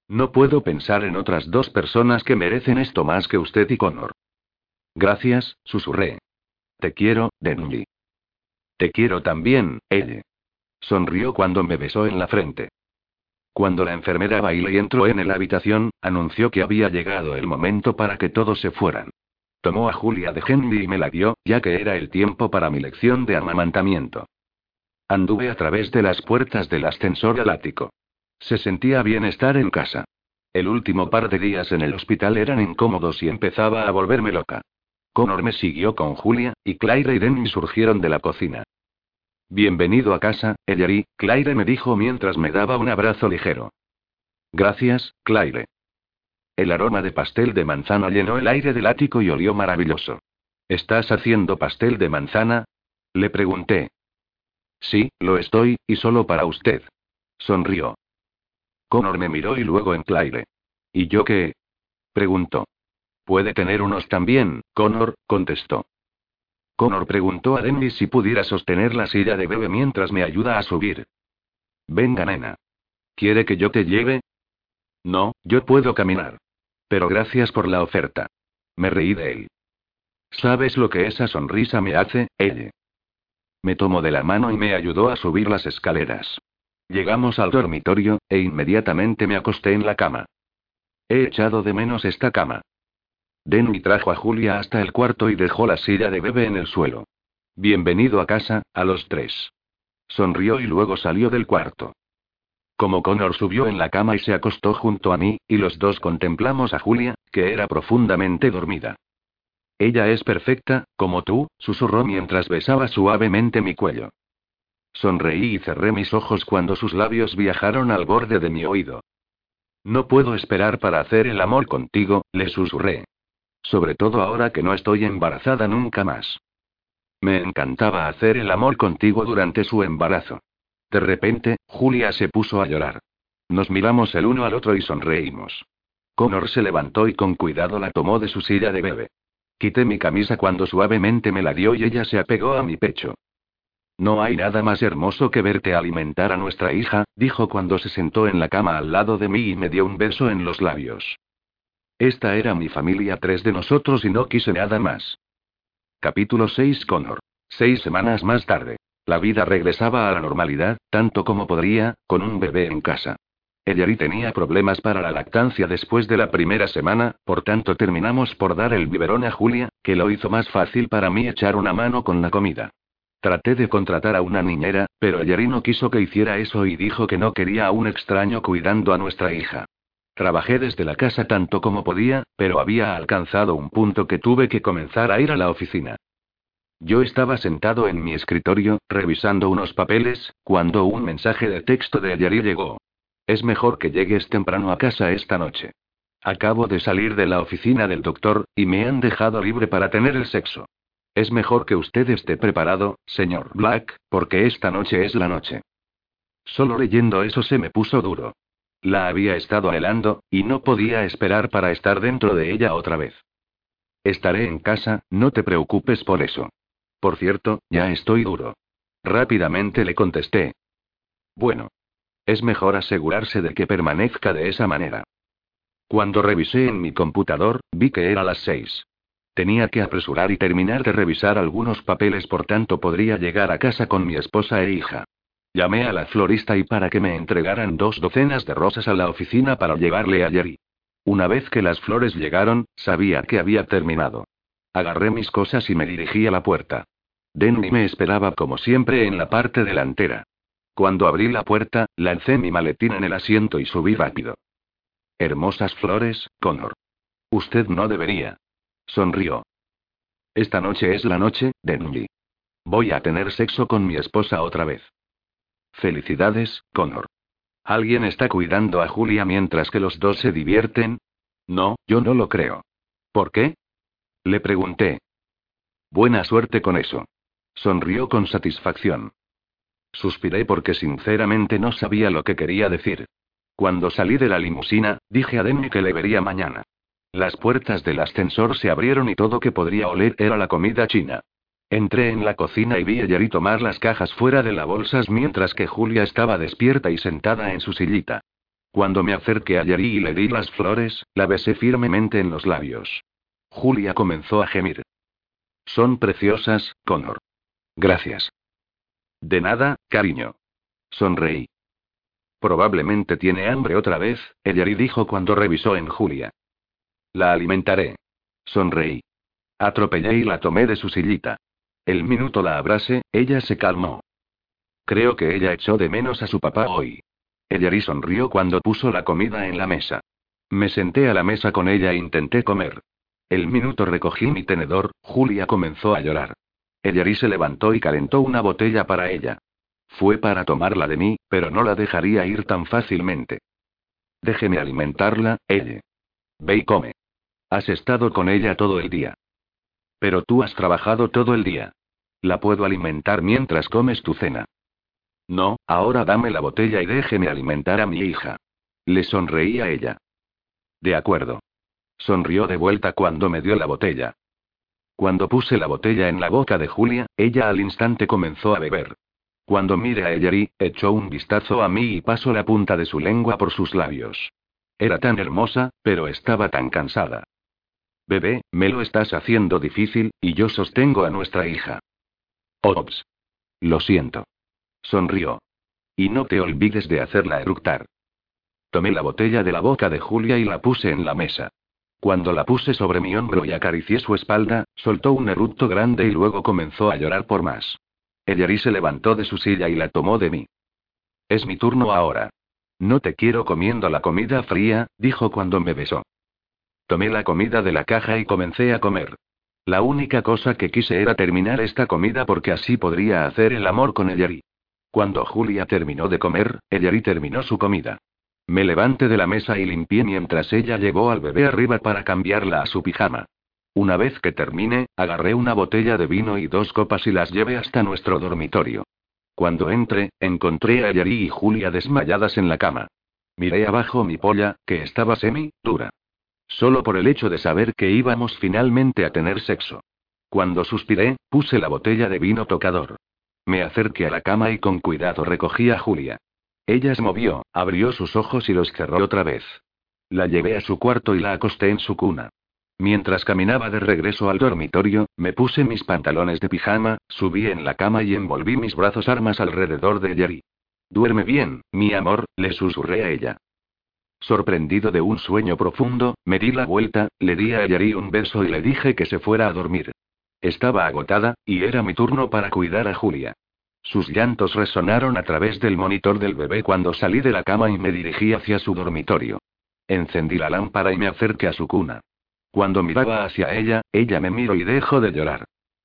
No puedo pensar en otras dos personas que merecen esto más que usted y Connor. Gracias, susurré. Te quiero, Denny. Te quiero también, ella. Sonrió cuando me besó en la frente. Cuando la enfermera bailó y entró en la habitación, anunció que había llegado el momento para que todos se fueran. Tomó a Julia de Henry y me la dio, ya que era el tiempo para mi lección de amamantamiento. Anduve a través de las puertas del ascensor al ático. Se sentía bien estar en casa. El último par de días en el hospital eran incómodos y empezaba a volverme loca. Connor me siguió con Julia, y Claire y Denny surgieron de la cocina. Bienvenido a casa, Ellery, Claire me dijo mientras me daba un abrazo ligero. Gracias, Claire. El aroma de pastel de manzana llenó el aire del ático y olió maravilloso. ¿Estás haciendo pastel de manzana? Le pregunté. Sí, lo estoy, y solo para usted. Sonrió. Connor me miró y luego en Claire. ¿Y yo qué? preguntó. Puede tener unos también, Connor, contestó. Connor preguntó a Dennis si pudiera sostener la silla de bebé mientras me ayuda a subir. Venga, nena. ¿Quiere que yo te lleve? No, yo puedo caminar. Pero gracias por la oferta. Me reí de él. ¿Sabes lo que esa sonrisa me hace, ella? Me tomó de la mano y me ayudó a subir las escaleras. Llegamos al dormitorio, e inmediatamente me acosté en la cama. He echado de menos esta cama. Denny trajo a Julia hasta el cuarto y dejó la silla de bebé en el suelo. Bienvenido a casa, a los tres. Sonrió y luego salió del cuarto. Como Connor subió en la cama y se acostó junto a mí, y los dos contemplamos a Julia, que era profundamente dormida. Ella es perfecta, como tú, susurró mientras besaba suavemente mi cuello. Sonreí y cerré mis ojos cuando sus labios viajaron al borde de mi oído. No puedo esperar para hacer el amor contigo, le susurré. Sobre todo ahora que no estoy embarazada nunca más. Me encantaba hacer el amor contigo durante su embarazo. De repente, Julia se puso a llorar. Nos miramos el uno al otro y sonreímos. Connor se levantó y con cuidado la tomó de su silla de bebé. Quité mi camisa cuando suavemente me la dio y ella se apegó a mi pecho. No hay nada más hermoso que verte alimentar a nuestra hija, dijo cuando se sentó en la cama al lado de mí y me dio un beso en los labios. Esta era mi familia, tres de nosotros y no quise nada más. Capítulo 6 Connor. Seis semanas más tarde. La vida regresaba a la normalidad, tanto como podría, con un bebé en casa. Ellery tenía problemas para la lactancia después de la primera semana, por tanto terminamos por dar el biberón a Julia, que lo hizo más fácil para mí echar una mano con la comida. Traté de contratar a una niñera, pero Ellery no quiso que hiciera eso y dijo que no quería a un extraño cuidando a nuestra hija. Trabajé desde la casa tanto como podía, pero había alcanzado un punto que tuve que comenzar a ir a la oficina. Yo estaba sentado en mi escritorio, revisando unos papeles, cuando un mensaje de texto de Yari llegó. Es mejor que llegues temprano a casa esta noche. Acabo de salir de la oficina del doctor, y me han dejado libre para tener el sexo. Es mejor que usted esté preparado, señor Black, porque esta noche es la noche. Solo leyendo eso se me puso duro. La había estado anhelando, y no podía esperar para estar dentro de ella otra vez. Estaré en casa, no te preocupes por eso. Por cierto, ya estoy duro. Rápidamente le contesté. Bueno. Es mejor asegurarse de que permanezca de esa manera. Cuando revisé en mi computador, vi que era las seis. Tenía que apresurar y terminar de revisar algunos papeles, por tanto podría llegar a casa con mi esposa e hija. Llamé a la florista y para que me entregaran dos docenas de rosas a la oficina para llevarle a Jerry. Una vez que las flores llegaron, sabía que había terminado. Agarré mis cosas y me dirigí a la puerta. Denny me esperaba como siempre en la parte delantera. Cuando abrí la puerta, lancé mi maletín en el asiento y subí rápido. Hermosas flores, Connor. Usted no debería. Sonrió. Esta noche es la noche, Denny. Voy a tener sexo con mi esposa otra vez. Felicidades, Connor. ¿Alguien está cuidando a Julia mientras que los dos se divierten? No, yo no lo creo. ¿Por qué? Le pregunté. Buena suerte con eso. Sonrió con satisfacción. Suspiré porque sinceramente no sabía lo que quería decir. Cuando salí de la limusina, dije a Demi que le vería mañana. Las puertas del ascensor se abrieron y todo que podría oler era la comida china. Entré en la cocina y vi a Yari tomar las cajas fuera de las bolsas mientras que Julia estaba despierta y sentada en su sillita. Cuando me acerqué a Yari y le di las flores, la besé firmemente en los labios. Julia comenzó a gemir. Son preciosas, Connor. Gracias. De nada, cariño. Sonreí. Probablemente tiene hambre otra vez, Yari dijo cuando revisó en Julia. La alimentaré. Sonreí. Atropellé y la tomé de su sillita. El minuto la abrase, ella se calmó. Creo que ella echó de menos a su papá hoy. Ella sonrió cuando puso la comida en la mesa. Me senté a la mesa con ella e intenté comer. El minuto recogí mi tenedor, Julia comenzó a llorar. Ella se levantó y calentó una botella para ella. Fue para tomarla de mí, pero no la dejaría ir tan fácilmente. Déjeme alimentarla, ella. Ve y come. Has estado con ella todo el día. Pero tú has trabajado todo el día. La puedo alimentar mientras comes tu cena. No, ahora dame la botella y déjeme alimentar a mi hija. Le sonreí a ella. De acuerdo. Sonrió de vuelta cuando me dio la botella. Cuando puse la botella en la boca de Julia, ella al instante comenzó a beber. Cuando mire a Ellery, echó un vistazo a mí y pasó la punta de su lengua por sus labios. Era tan hermosa, pero estaba tan cansada. Bebé, me lo estás haciendo difícil, y yo sostengo a nuestra hija. Ops. Lo siento. Sonrió. Y no te olvides de hacerla eructar. Tomé la botella de la boca de Julia y la puse en la mesa. Cuando la puse sobre mi hombro y acaricié su espalda, soltó un eructo grande y luego comenzó a llorar por más. Ellery se levantó de su silla y la tomó de mí. Es mi turno ahora. No te quiero comiendo la comida fría, dijo cuando me besó. Tomé la comida de la caja y comencé a comer. La única cosa que quise era terminar esta comida porque así podría hacer el amor con Ellery. Cuando Julia terminó de comer, Ellery terminó su comida. Me levanté de la mesa y limpié mientras ella llevó al bebé arriba para cambiarla a su pijama. Una vez que terminé, agarré una botella de vino y dos copas y las llevé hasta nuestro dormitorio. Cuando entré, encontré a Ellery y Julia desmayadas en la cama. Miré abajo mi polla, que estaba semi, dura. Solo por el hecho de saber que íbamos finalmente a tener sexo. Cuando suspiré, puse la botella de vino tocador. Me acerqué a la cama y con cuidado recogí a Julia. Ella se movió, abrió sus ojos y los cerró otra vez. La llevé a su cuarto y la acosté en su cuna. Mientras caminaba de regreso al dormitorio, me puse mis pantalones de pijama, subí en la cama y envolví mis brazos armas alrededor de Jerry. Duerme bien, mi amor, le susurré a ella. Sorprendido de un sueño profundo, me di la vuelta, le di a Yari un beso y le dije que se fuera a dormir. Estaba agotada, y era mi turno para cuidar a Julia. Sus llantos resonaron a través del monitor del bebé cuando salí de la cama y me dirigí hacia su dormitorio. Encendí la lámpara y me acerqué a su cuna. Cuando miraba hacia ella, ella me miró y dejó de llorar.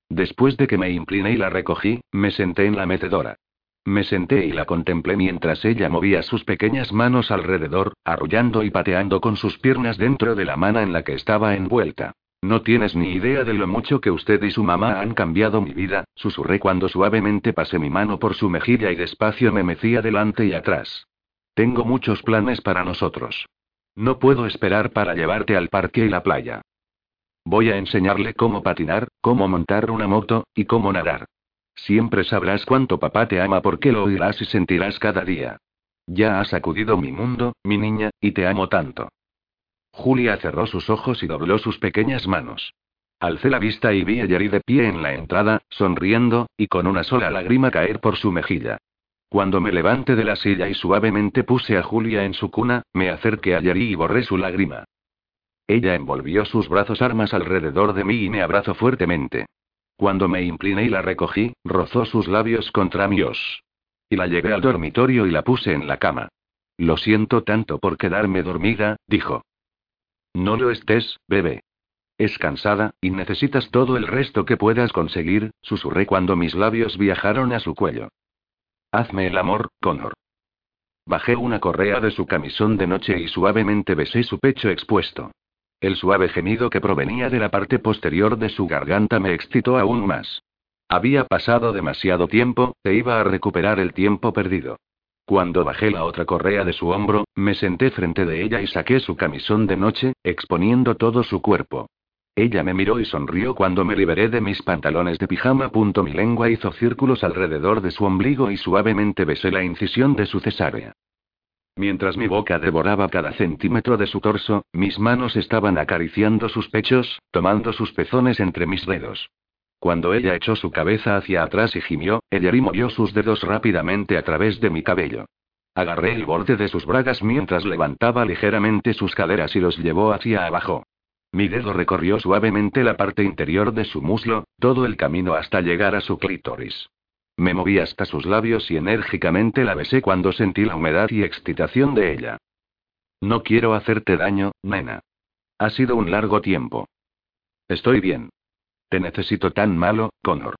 Después de que me incliné y la recogí, me senté en la metedora. Me senté y la contemplé mientras ella movía sus pequeñas manos alrededor, arrullando y pateando con sus piernas dentro de la mano en la que estaba envuelta. No tienes ni idea de lo mucho que usted y su mamá han cambiado mi vida, susurré cuando suavemente pasé mi mano por su mejilla y despacio me mecía delante y atrás. Tengo muchos planes para nosotros. No puedo esperar para llevarte al parque y la playa. Voy a enseñarle cómo patinar, cómo montar una moto, y cómo nadar. Siempre sabrás cuánto papá te ama porque lo oirás y sentirás cada día. Ya has sacudido mi mundo, mi niña, y te amo tanto. Julia cerró sus ojos y dobló sus pequeñas manos. Alcé la vista y vi a Yari de pie en la entrada, sonriendo, y con una sola lágrima caer por su mejilla. Cuando me levanté de la silla y suavemente puse a Julia en su cuna, me acerqué a Yari y borré su lágrima. Ella envolvió sus brazos armas alrededor de mí y me abrazó fuertemente. Cuando me incliné y la recogí, rozó sus labios contra míos. Y la llevé al dormitorio y la puse en la cama. Lo siento tanto por quedarme dormida, dijo. No lo estés, bebé. Es cansada, y necesitas todo el resto que puedas conseguir, susurré cuando mis labios viajaron a su cuello. Hazme el amor, Connor. Bajé una correa de su camisón de noche y suavemente besé su pecho expuesto. El suave gemido que provenía de la parte posterior de su garganta me excitó aún más. Había pasado demasiado tiempo, e iba a recuperar el tiempo perdido. Cuando bajé la otra correa de su hombro, me senté frente de ella y saqué su camisón de noche, exponiendo todo su cuerpo. Ella me miró y sonrió cuando me liberé de mis pantalones de pijama. mi lengua hizo círculos alrededor de su ombligo y suavemente besé la incisión de su cesárea. Mientras mi boca devoraba cada centímetro de su torso, mis manos estaban acariciando sus pechos, tomando sus pezones entre mis dedos. Cuando ella echó su cabeza hacia atrás y gimió, ella movió sus dedos rápidamente a través de mi cabello. Agarré el borde de sus bragas mientras levantaba ligeramente sus caderas y los llevó hacia abajo. Mi dedo recorrió suavemente la parte interior de su muslo, todo el camino hasta llegar a su clítoris. Me moví hasta sus labios y enérgicamente la besé cuando sentí la humedad y excitación de ella. No quiero hacerte daño, nena. Ha sido un largo tiempo. Estoy bien. Te necesito tan malo, Connor.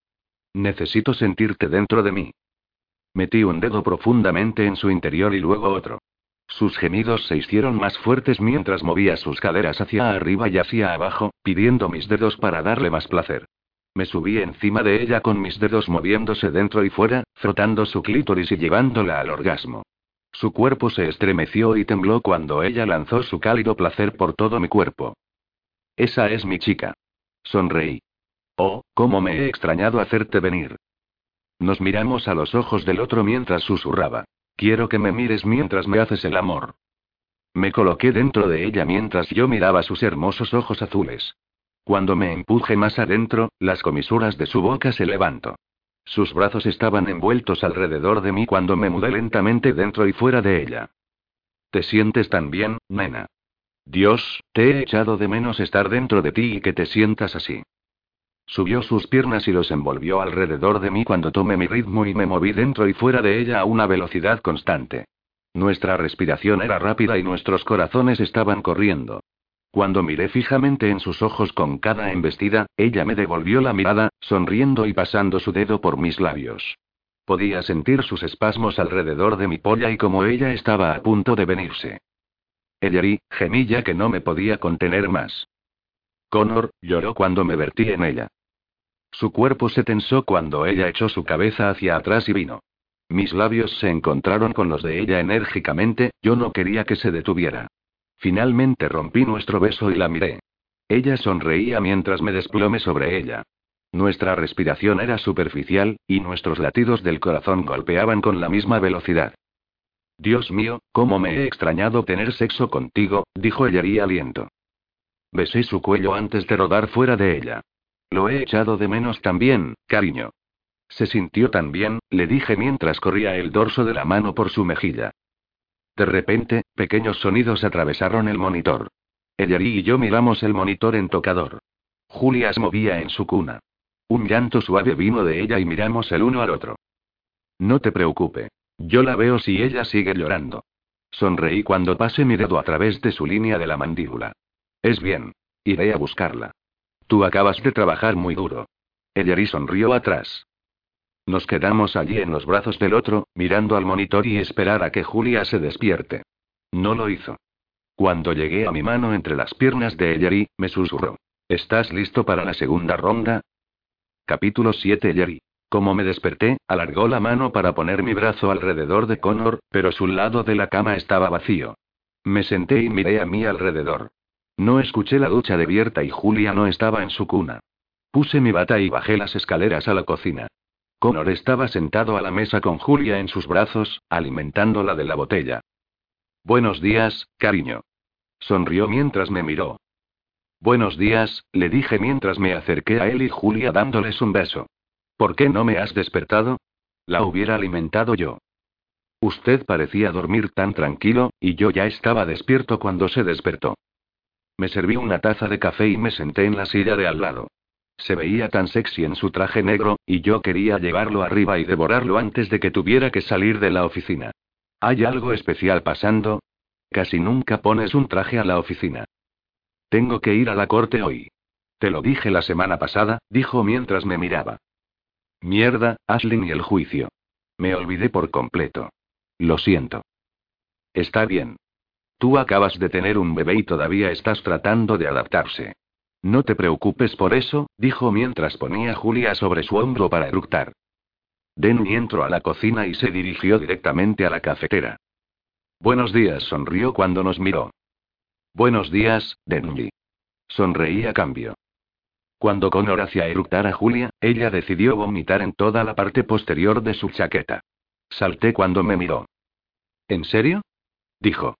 Necesito sentirte dentro de mí. Metí un dedo profundamente en su interior y luego otro. Sus gemidos se hicieron más fuertes mientras movía sus caderas hacia arriba y hacia abajo, pidiendo mis dedos para darle más placer. Me subí encima de ella con mis dedos moviéndose dentro y fuera, frotando su clítoris y llevándola al orgasmo. Su cuerpo se estremeció y tembló cuando ella lanzó su cálido placer por todo mi cuerpo. Esa es mi chica. Sonreí. Oh, cómo me he extrañado hacerte venir. Nos miramos a los ojos del otro mientras susurraba. Quiero que me mires mientras me haces el amor. Me coloqué dentro de ella mientras yo miraba sus hermosos ojos azules. Cuando me empuje más adentro, las comisuras de su boca se levantó. Sus brazos estaban envueltos alrededor de mí cuando me mudé lentamente dentro y fuera de ella. ¿Te sientes tan bien, nena? Dios, te he echado de menos estar dentro de ti y que te sientas así. Subió sus piernas y los envolvió alrededor de mí cuando tomé mi ritmo y me moví dentro y fuera de ella a una velocidad constante. Nuestra respiración era rápida y nuestros corazones estaban corriendo. Cuando miré fijamente en sus ojos con cada embestida, ella me devolvió la mirada, sonriendo y pasando su dedo por mis labios. Podía sentir sus espasmos alrededor de mi polla y como ella estaba a punto de venirse. Ellery, gemilla que no me podía contener más. Connor, lloró cuando me vertí en ella. Su cuerpo se tensó cuando ella echó su cabeza hacia atrás y vino. Mis labios se encontraron con los de ella enérgicamente, yo no quería que se detuviera. Finalmente rompí nuestro beso y la miré. Ella sonreía mientras me desplomé sobre ella. Nuestra respiración era superficial, y nuestros latidos del corazón golpeaban con la misma velocidad. Dios mío, cómo me he extrañado tener sexo contigo, dijo ella y aliento. Besé su cuello antes de rodar fuera de ella. Lo he echado de menos también, cariño. Se sintió tan bien, le dije mientras corría el dorso de la mano por su mejilla. De repente, pequeños sonidos atravesaron el monitor. Ellery y yo miramos el monitor en tocador. Julia se movía en su cuna. Un llanto suave vino de ella y miramos el uno al otro. No te preocupe. Yo la veo si ella sigue llorando. Sonreí cuando pasé mi dedo a través de su línea de la mandíbula. Es bien. Iré a buscarla. Tú acabas de trabajar muy duro. Ellery sonrió atrás. Nos quedamos allí en los brazos del otro, mirando al monitor y esperar a que Julia se despierte. No lo hizo. Cuando llegué a mi mano entre las piernas de Ellery, me susurró. ¿Estás listo para la segunda ronda? Capítulo 7 Ellery. Como me desperté, alargó la mano para poner mi brazo alrededor de Connor, pero su lado de la cama estaba vacío. Me senté y miré a mi alrededor. No escuché la ducha de Bierta y Julia no estaba en su cuna. Puse mi bata y bajé las escaleras a la cocina. Connor estaba sentado a la mesa con Julia en sus brazos, alimentándola de la botella. Buenos días, cariño. Sonrió mientras me miró. Buenos días, le dije mientras me acerqué a él y Julia dándoles un beso. ¿Por qué no me has despertado? La hubiera alimentado yo. Usted parecía dormir tan tranquilo, y yo ya estaba despierto cuando se despertó. Me serví una taza de café y me senté en la silla de al lado. Se veía tan sexy en su traje negro, y yo quería llevarlo arriba y devorarlo antes de que tuviera que salir de la oficina. ¿Hay algo especial pasando? Casi nunca pones un traje a la oficina. Tengo que ir a la corte hoy. Te lo dije la semana pasada, dijo mientras me miraba. Mierda, Ashley y el juicio. Me olvidé por completo. Lo siento. Está bien. Tú acabas de tener un bebé y todavía estás tratando de adaptarse. No te preocupes por eso, dijo mientras ponía Julia sobre su hombro para eructar. Denny entró a la cocina y se dirigió directamente a la cafetera. Buenos días, sonrió cuando nos miró. Buenos días, Denny. Sonreí a cambio. Cuando Connor hacía eructar a Julia, ella decidió vomitar en toda la parte posterior de su chaqueta. Salté cuando me miró. ¿En serio? dijo.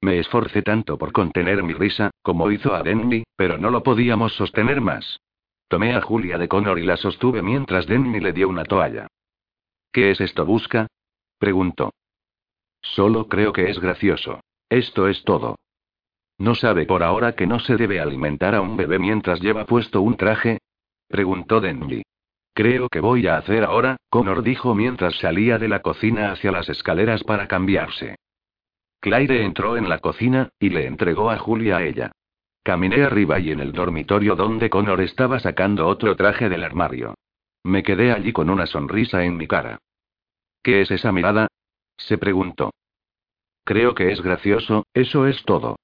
Me esforcé tanto por contener mi risa, como hizo a Denny, pero no lo podíamos sostener más. Tomé a Julia de Connor y la sostuve mientras Denny le dio una toalla. ¿Qué es esto, busca? preguntó. Solo creo que es gracioso. Esto es todo. ¿No sabe por ahora que no se debe alimentar a un bebé mientras lleva puesto un traje? preguntó Denny. Creo que voy a hacer ahora, Connor dijo mientras salía de la cocina hacia las escaleras para cambiarse. Claire entró en la cocina, y le entregó a Julia a ella. Caminé arriba y en el dormitorio donde Connor estaba sacando otro traje del armario. Me quedé allí con una sonrisa en mi cara. ¿Qué es esa mirada? se preguntó. Creo que es gracioso, eso es todo.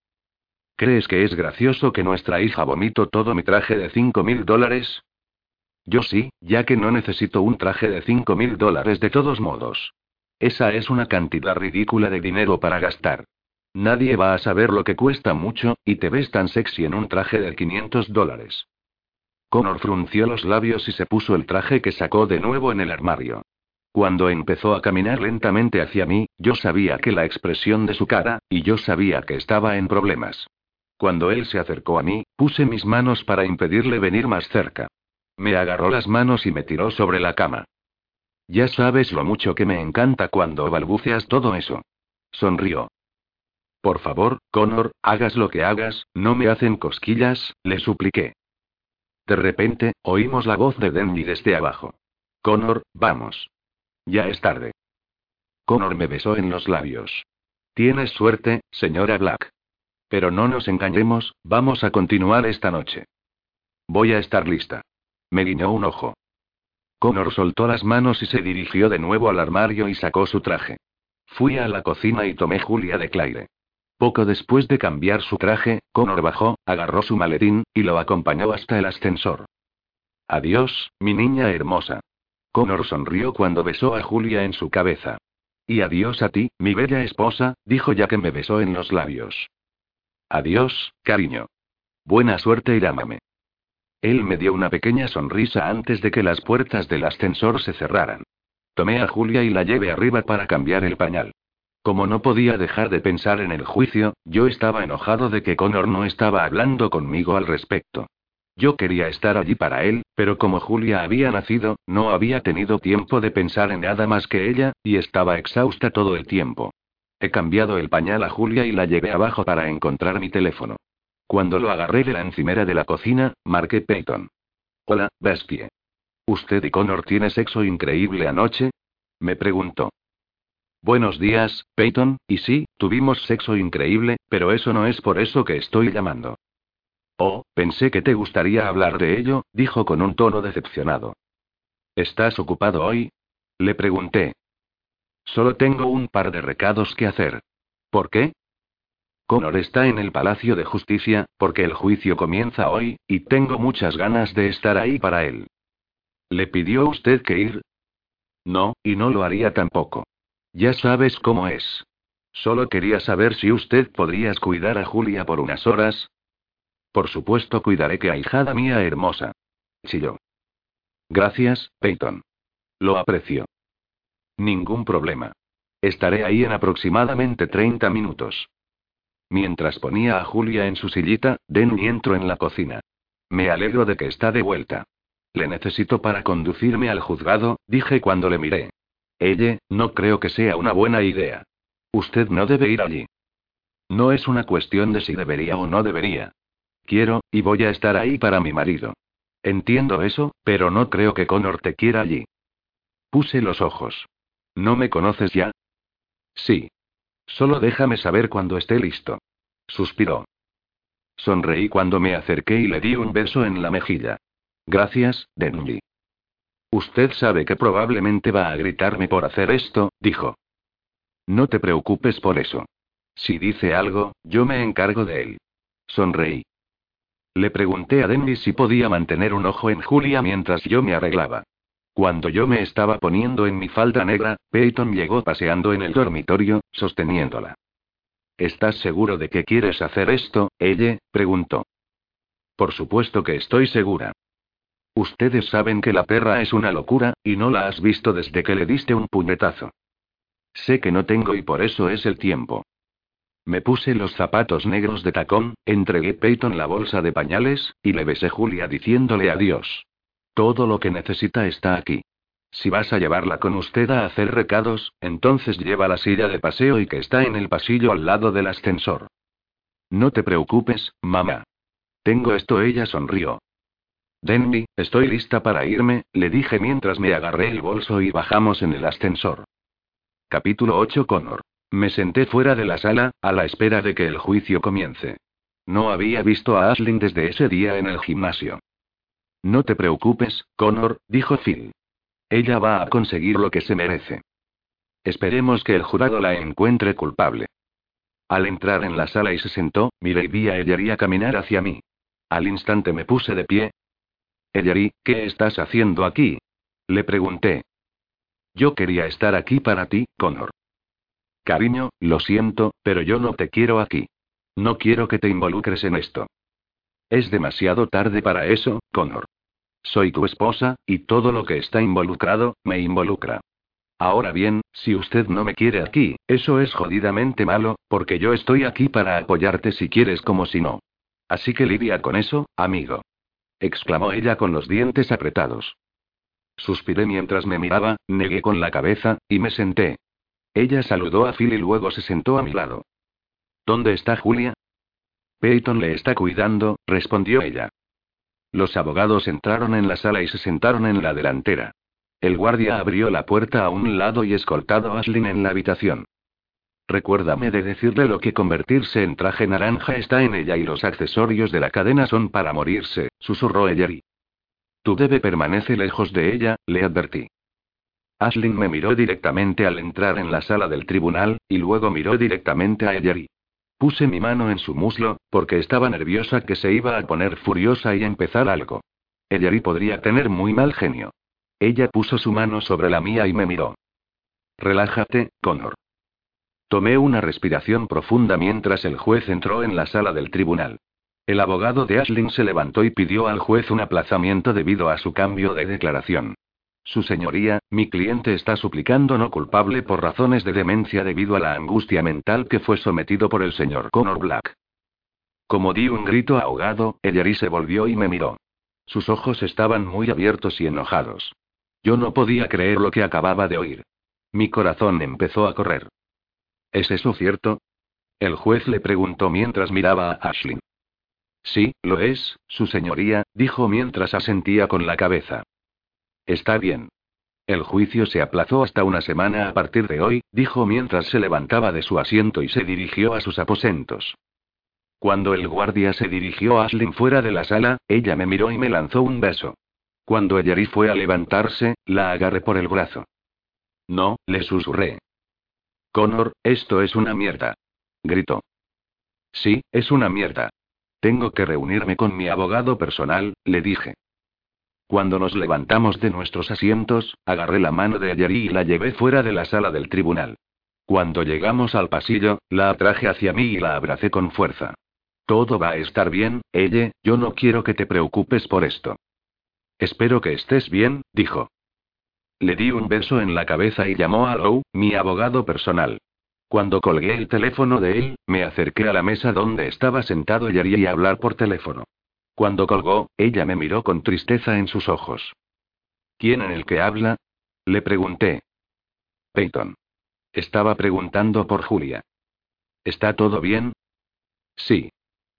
¿Crees que es gracioso que nuestra hija vomito todo mi traje de cinco mil dólares? Yo sí, ya que no necesito un traje de cinco mil dólares de todos modos. Esa es una cantidad ridícula de dinero para gastar. Nadie va a saber lo que cuesta mucho, y te ves tan sexy en un traje de 500 dólares. Connor frunció los labios y se puso el traje que sacó de nuevo en el armario. Cuando empezó a caminar lentamente hacia mí, yo sabía que la expresión de su cara, y yo sabía que estaba en problemas. Cuando él se acercó a mí, puse mis manos para impedirle venir más cerca. Me agarró las manos y me tiró sobre la cama. Ya sabes lo mucho que me encanta cuando balbuceas todo eso. Sonrió. Por favor, Connor, hagas lo que hagas, no me hacen cosquillas, le supliqué. De repente, oímos la voz de Denny desde abajo. Connor, vamos. Ya es tarde. Connor me besó en los labios. Tienes suerte, señora Black. Pero no nos engañemos, vamos a continuar esta noche. Voy a estar lista. Me guiñó un ojo. Connor soltó las manos y se dirigió de nuevo al armario y sacó su traje. Fui a la cocina y tomé Julia de Claire. Poco después de cambiar su traje, Connor bajó, agarró su maletín, y lo acompañó hasta el ascensor. Adiós, mi niña hermosa. Connor sonrió cuando besó a Julia en su cabeza. Y adiós a ti, mi bella esposa, dijo ya que me besó en los labios. Adiós, cariño. Buena suerte y lámame. Él me dio una pequeña sonrisa antes de que las puertas del ascensor se cerraran. Tomé a Julia y la llevé arriba para cambiar el pañal. Como no podía dejar de pensar en el juicio, yo estaba enojado de que Connor no estaba hablando conmigo al respecto. Yo quería estar allí para él, pero como Julia había nacido, no había tenido tiempo de pensar en nada más que ella, y estaba exhausta todo el tiempo. He cambiado el pañal a Julia y la llevé abajo para encontrar mi teléfono. Cuando lo agarré de la encimera de la cocina, marqué Peyton. Hola, Bestie. ¿Usted y Connor tiene sexo increíble anoche? Me preguntó. Buenos días, Peyton, y sí, tuvimos sexo increíble, pero eso no es por eso que estoy llamando. Oh, pensé que te gustaría hablar de ello, dijo con un tono decepcionado. ¿Estás ocupado hoy? Le pregunté. Solo tengo un par de recados que hacer. ¿Por qué? Connor está en el Palacio de Justicia, porque el juicio comienza hoy, y tengo muchas ganas de estar ahí para él. ¿Le pidió usted que ir? No, y no lo haría tampoco. Ya sabes cómo es. Solo quería saber si usted podría cuidar a Julia por unas horas. Por supuesto cuidaré que ahijada mía hermosa. Chilló. Gracias, Peyton. Lo aprecio. Ningún problema. Estaré ahí en aproximadamente 30 minutos. Mientras ponía a Julia en su sillita, Denny entró en la cocina. Me alegro de que está de vuelta. Le necesito para conducirme al juzgado, dije cuando le miré. Ella, no creo que sea una buena idea. Usted no debe ir allí. No es una cuestión de si debería o no debería. Quiero, y voy a estar ahí para mi marido. Entiendo eso, pero no creo que Connor te quiera allí. Puse los ojos. ¿No me conoces ya? Sí. Solo déjame saber cuando esté listo. Suspiró. Sonreí cuando me acerqué y le di un beso en la mejilla. Gracias, Denby. Usted sabe que probablemente va a gritarme por hacer esto, dijo. No te preocupes por eso. Si dice algo, yo me encargo de él. Sonreí. Le pregunté a Denny si podía mantener un ojo en Julia mientras yo me arreglaba. Cuando yo me estaba poniendo en mi falda negra, Peyton llegó paseando en el dormitorio, sosteniéndola. ¿Estás seguro de que quieres hacer esto, ella? preguntó. Por supuesto que estoy segura. Ustedes saben que la perra es una locura, y no la has visto desde que le diste un puñetazo. Sé que no tengo y por eso es el tiempo. Me puse los zapatos negros de tacón, entregué Peyton la bolsa de pañales, y le besé Julia diciéndole adiós. Todo lo que necesita está aquí. Si vas a llevarla con usted a hacer recados, entonces lleva la silla de paseo y que está en el pasillo al lado del ascensor. No te preocupes, mamá. Tengo esto, ella sonrió. Denny, estoy lista para irme, le dije mientras me agarré el bolso y bajamos en el ascensor. Capítulo 8 Connor. Me senté fuera de la sala, a la espera de que el juicio comience. No había visto a Ashlyn desde ese día en el gimnasio. No te preocupes, Connor, dijo Phil. Ella va a conseguir lo que se merece. Esperemos que el jurado la encuentre culpable. Al entrar en la sala y se sentó, miré y vi a Ellery caminar hacia mí. Al instante me puse de pie. Ellery, ¿qué estás haciendo aquí? Le pregunté. Yo quería estar aquí para ti, Connor. Cariño, lo siento, pero yo no te quiero aquí. No quiero que te involucres en esto. Es demasiado tarde para eso, Connor. Soy tu esposa, y todo lo que está involucrado, me involucra. Ahora bien, si usted no me quiere aquí, eso es jodidamente malo, porque yo estoy aquí para apoyarte si quieres como si no. Así que lidia con eso, amigo. exclamó ella con los dientes apretados. Suspiré mientras me miraba, negué con la cabeza, y me senté. Ella saludó a Phil y luego se sentó a mi lado. ¿Dónde está Julia? Peyton le está cuidando, respondió ella. Los abogados entraron en la sala y se sentaron en la delantera. El guardia abrió la puerta a un lado y escoltado a Ashlyn en la habitación. Recuérdame de decirle lo que convertirse en traje naranja está en ella y los accesorios de la cadena son para morirse, susurró Ellery. Tú debe permanece lejos de ella, le advertí. Ashlyn me miró directamente al entrar en la sala del tribunal, y luego miró directamente a Ellery. Puse mi mano en su muslo, porque estaba nerviosa que se iba a poner furiosa y empezar algo. Ellery podría tener muy mal genio. Ella puso su mano sobre la mía y me miró. Relájate, Connor. Tomé una respiración profunda mientras el juez entró en la sala del tribunal. El abogado de Ashling se levantó y pidió al juez un aplazamiento debido a su cambio de declaración. Su señoría, mi cliente está suplicando no culpable por razones de demencia debido a la angustia mental que fue sometido por el señor Connor Black. Como di un grito ahogado, Ellery se volvió y me miró. Sus ojos estaban muy abiertos y enojados. Yo no podía creer lo que acababa de oír. Mi corazón empezó a correr. ¿Es eso cierto? El juez le preguntó mientras miraba a Ashley. Sí, lo es, su señoría, dijo mientras asentía con la cabeza. Está bien. El juicio se aplazó hasta una semana a partir de hoy, dijo mientras se levantaba de su asiento y se dirigió a sus aposentos. Cuando el guardia se dirigió a Ashlyn fuera de la sala, ella me miró y me lanzó un beso. Cuando Ellery fue a levantarse, la agarré por el brazo. No, le susurré. Connor, esto es una mierda. Gritó. Sí, es una mierda. Tengo que reunirme con mi abogado personal, le dije. Cuando nos levantamos de nuestros asientos, agarré la mano de Ellery y la llevé fuera de la sala del tribunal. Cuando llegamos al pasillo, la atraje hacia mí y la abracé con fuerza. Todo va a estar bien, ella, yo no quiero que te preocupes por esto. Espero que estés bien, dijo. Le di un beso en la cabeza y llamó a Lou, mi abogado personal. Cuando colgué el teléfono de él, me acerqué a la mesa donde estaba sentado y haría hablar por teléfono. Cuando colgó, ella me miró con tristeza en sus ojos. ¿Quién en el que habla? Le pregunté. Peyton. Estaba preguntando por Julia. ¿Está todo bien? Sí.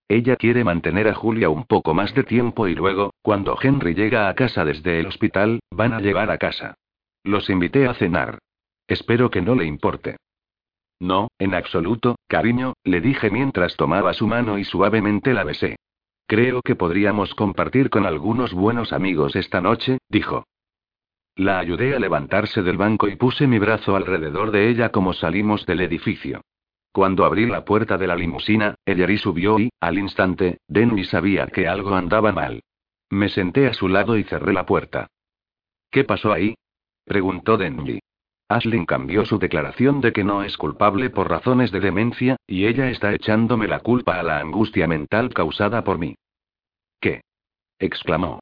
Ella quiere mantener a Julia un poco más de tiempo y luego, cuando Henry llega a casa desde el hospital, van a llevar a casa. Los invité a cenar. Espero que no le importe. No, en absoluto, cariño, le dije mientras tomaba su mano y suavemente la besé. Creo que podríamos compartir con algunos buenos amigos esta noche, dijo. La ayudé a levantarse del banco y puse mi brazo alrededor de ella como salimos del edificio. Cuando abrí la puerta de la limusina, Ellery subió y, al instante, Denny sabía que algo andaba mal. Me senté a su lado y cerré la puerta. ¿Qué pasó ahí? preguntó Denny. Ashlyn cambió su declaración de que no es culpable por razones de demencia, y ella está echándome la culpa a la angustia mental causada por mí. ¿Qué? exclamó.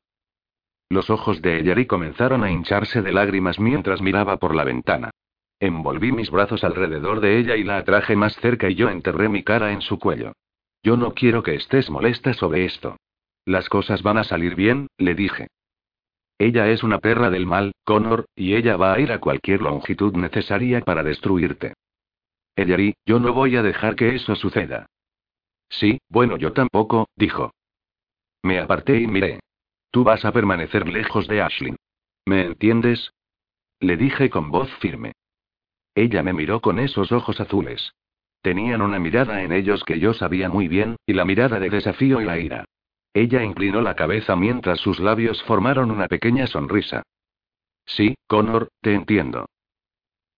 Los ojos de Ellery comenzaron a hincharse de lágrimas mientras miraba por la ventana. Envolví mis brazos alrededor de ella y la atraje más cerca y yo enterré mi cara en su cuello. Yo no quiero que estés molesta sobre esto. Las cosas van a salir bien, le dije. Ella es una perra del mal, Connor, y ella va a ir a cualquier longitud necesaria para destruirte. Ellery, yo no voy a dejar que eso suceda. Sí, bueno, yo tampoco, dijo. Me aparté y miré. Tú vas a permanecer lejos de Ashley. ¿Me entiendes? Le dije con voz firme. Ella me miró con esos ojos azules. Tenían una mirada en ellos que yo sabía muy bien, y la mirada de desafío y la ira. Ella inclinó la cabeza mientras sus labios formaron una pequeña sonrisa. Sí, Connor, te entiendo.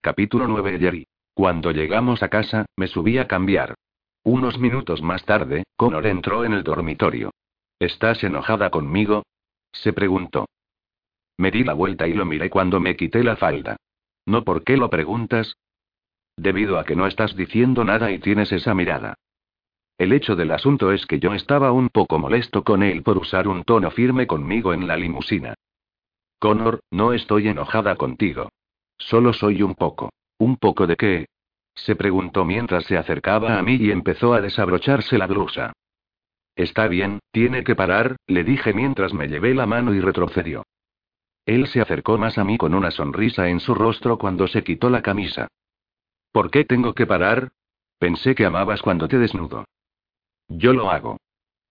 Capítulo 9 Jerry. Cuando llegamos a casa, me subí a cambiar. Unos minutos más tarde, Connor entró en el dormitorio. ¿Estás enojada conmigo? se preguntó. Me di la vuelta y lo miré cuando me quité la falda. ¿No por qué lo preguntas? Debido a que no estás diciendo nada y tienes esa mirada. El hecho del asunto es que yo estaba un poco molesto con él por usar un tono firme conmigo en la limusina. Connor, no estoy enojada contigo. Solo soy un poco. ¿Un poco de qué? Se preguntó mientras se acercaba a mí y empezó a desabrocharse la blusa. Está bien, tiene que parar, le dije mientras me llevé la mano y retrocedió. Él se acercó más a mí con una sonrisa en su rostro cuando se quitó la camisa. ¿Por qué tengo que parar? Pensé que amabas cuando te desnudo. Yo lo hago.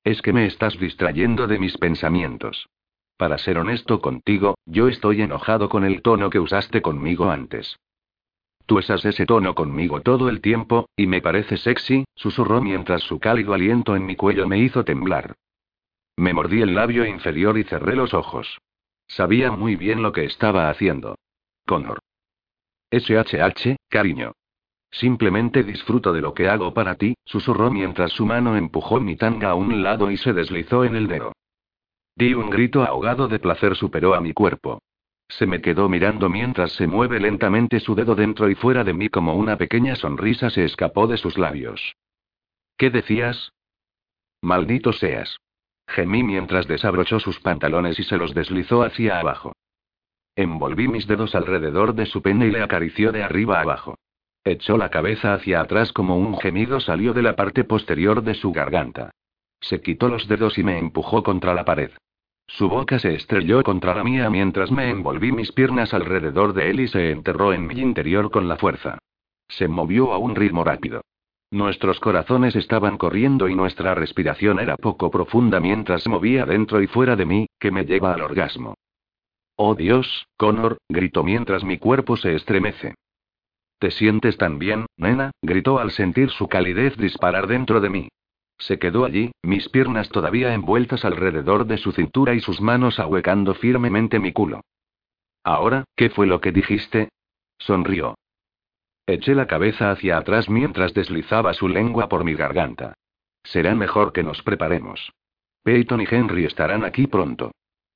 Es que me estás distrayendo de mis pensamientos. Para ser honesto contigo, yo estoy enojado con el tono que usaste conmigo antes. Tú usas ese tono conmigo todo el tiempo, y me parece sexy, susurró mientras su cálido aliento en mi cuello me hizo temblar. Me mordí el labio inferior y cerré los ojos. Sabía muy bien lo que estaba haciendo. Connor. SHH, cariño. Simplemente disfruto de lo que hago para ti, susurró mientras su mano empujó mi tanga a un lado y se deslizó en el dedo. Di un grito ahogado de placer superó a mi cuerpo. Se me quedó mirando mientras se mueve lentamente su dedo dentro y fuera de mí como una pequeña sonrisa se escapó de sus labios. ¿Qué decías? Maldito seas. Gemí mientras desabrochó sus pantalones y se los deslizó hacia abajo. Envolví mis dedos alrededor de su pene y le acarició de arriba abajo. Echó la cabeza hacia atrás como un gemido salió de la parte posterior de su garganta. Se quitó los dedos y me empujó contra la pared. Su boca se estrelló contra la mía mientras me envolví mis piernas alrededor de él y se enterró en mi interior con la fuerza. Se movió a un ritmo rápido. Nuestros corazones estaban corriendo y nuestra respiración era poco profunda mientras se movía dentro y fuera de mí, que me lleva al orgasmo. Oh Dios, Connor, gritó mientras mi cuerpo se estremece. ¿Te sientes tan bien, nena? gritó al sentir su calidez disparar dentro de mí. Se quedó allí, mis piernas todavía envueltas alrededor de su cintura y sus manos ahuecando firmemente mi culo. Ahora, ¿qué fue lo que dijiste? Sonrió. Eché la cabeza hacia atrás mientras deslizaba su lengua por mi garganta. Será mejor que nos preparemos. Peyton y Henry estarán aquí pronto.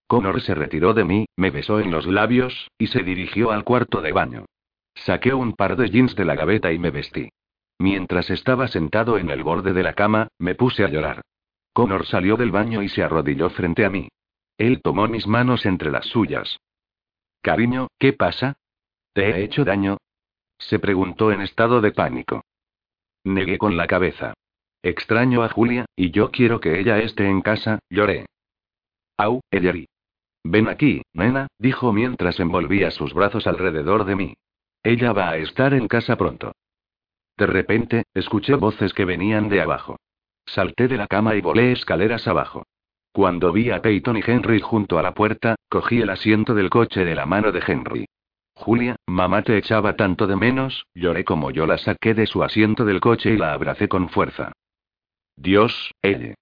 Connor se retiró de mí, me besó en los labios, y se dirigió al cuarto de baño. Saqué un par de jeans de la gaveta y me vestí. Mientras estaba sentado en el borde de la cama, me puse a llorar. Connor salió del baño y se arrodilló frente a mí. Él tomó mis manos entre las suyas. Cariño, ¿qué pasa? ¿Te he hecho daño? Se preguntó en estado de pánico. Negué con la cabeza. Extraño a Julia, y yo quiero que ella esté en casa, lloré. Au, Ellery. Ven aquí, nena, dijo mientras envolvía sus brazos alrededor de mí. Ella va a estar en casa pronto. De repente, escuché voces que venían de abajo. Salté de la cama y volé escaleras abajo. Cuando vi a Peyton y Henry junto a la puerta, cogí el asiento del coche de la mano de Henry. Julia, mamá te echaba tanto de menos, lloré como yo la saqué de su asiento del coche y la abracé con fuerza. Dios, ella.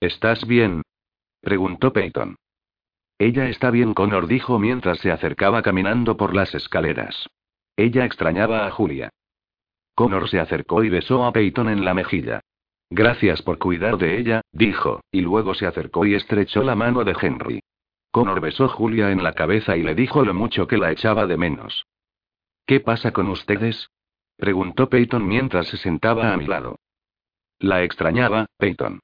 ¿Estás bien? preguntó Peyton. Ella está bien, Connor dijo mientras se acercaba caminando por las escaleras. Ella extrañaba a Julia. Connor se acercó y besó a Peyton en la mejilla. Gracias por cuidar de ella, dijo, y luego se acercó y estrechó la mano de Henry. Connor besó a Julia en la cabeza y le dijo lo mucho que la echaba de menos. ¿Qué pasa con ustedes? preguntó Peyton mientras se sentaba a mi lado. La extrañaba, Peyton.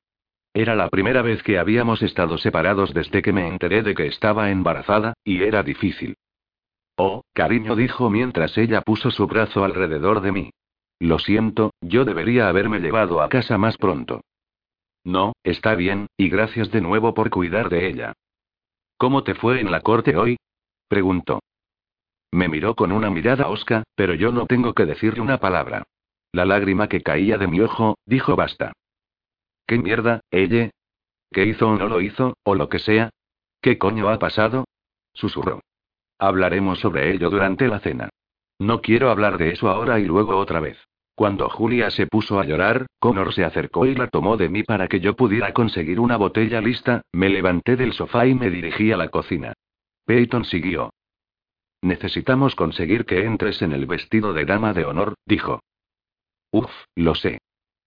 Era la primera vez que habíamos estado separados desde que me enteré de que estaba embarazada, y era difícil. Oh, cariño, dijo mientras ella puso su brazo alrededor de mí. Lo siento, yo debería haberme llevado a casa más pronto. No, está bien, y gracias de nuevo por cuidar de ella. ¿Cómo te fue en la corte hoy? preguntó. Me miró con una mirada osca, pero yo no tengo que decirle una palabra. La lágrima que caía de mi ojo, dijo basta. ¿Qué mierda, ella? ¿Qué hizo o no lo hizo, o lo que sea? ¿Qué coño ha pasado? Susurró. Hablaremos sobre ello durante la cena. No quiero hablar de eso ahora y luego otra vez. Cuando Julia se puso a llorar, Connor se acercó y la tomó de mí para que yo pudiera conseguir una botella lista, me levanté del sofá y me dirigí a la cocina. Peyton siguió. Necesitamos conseguir que entres en el vestido de dama de honor, dijo. Uf, lo sé.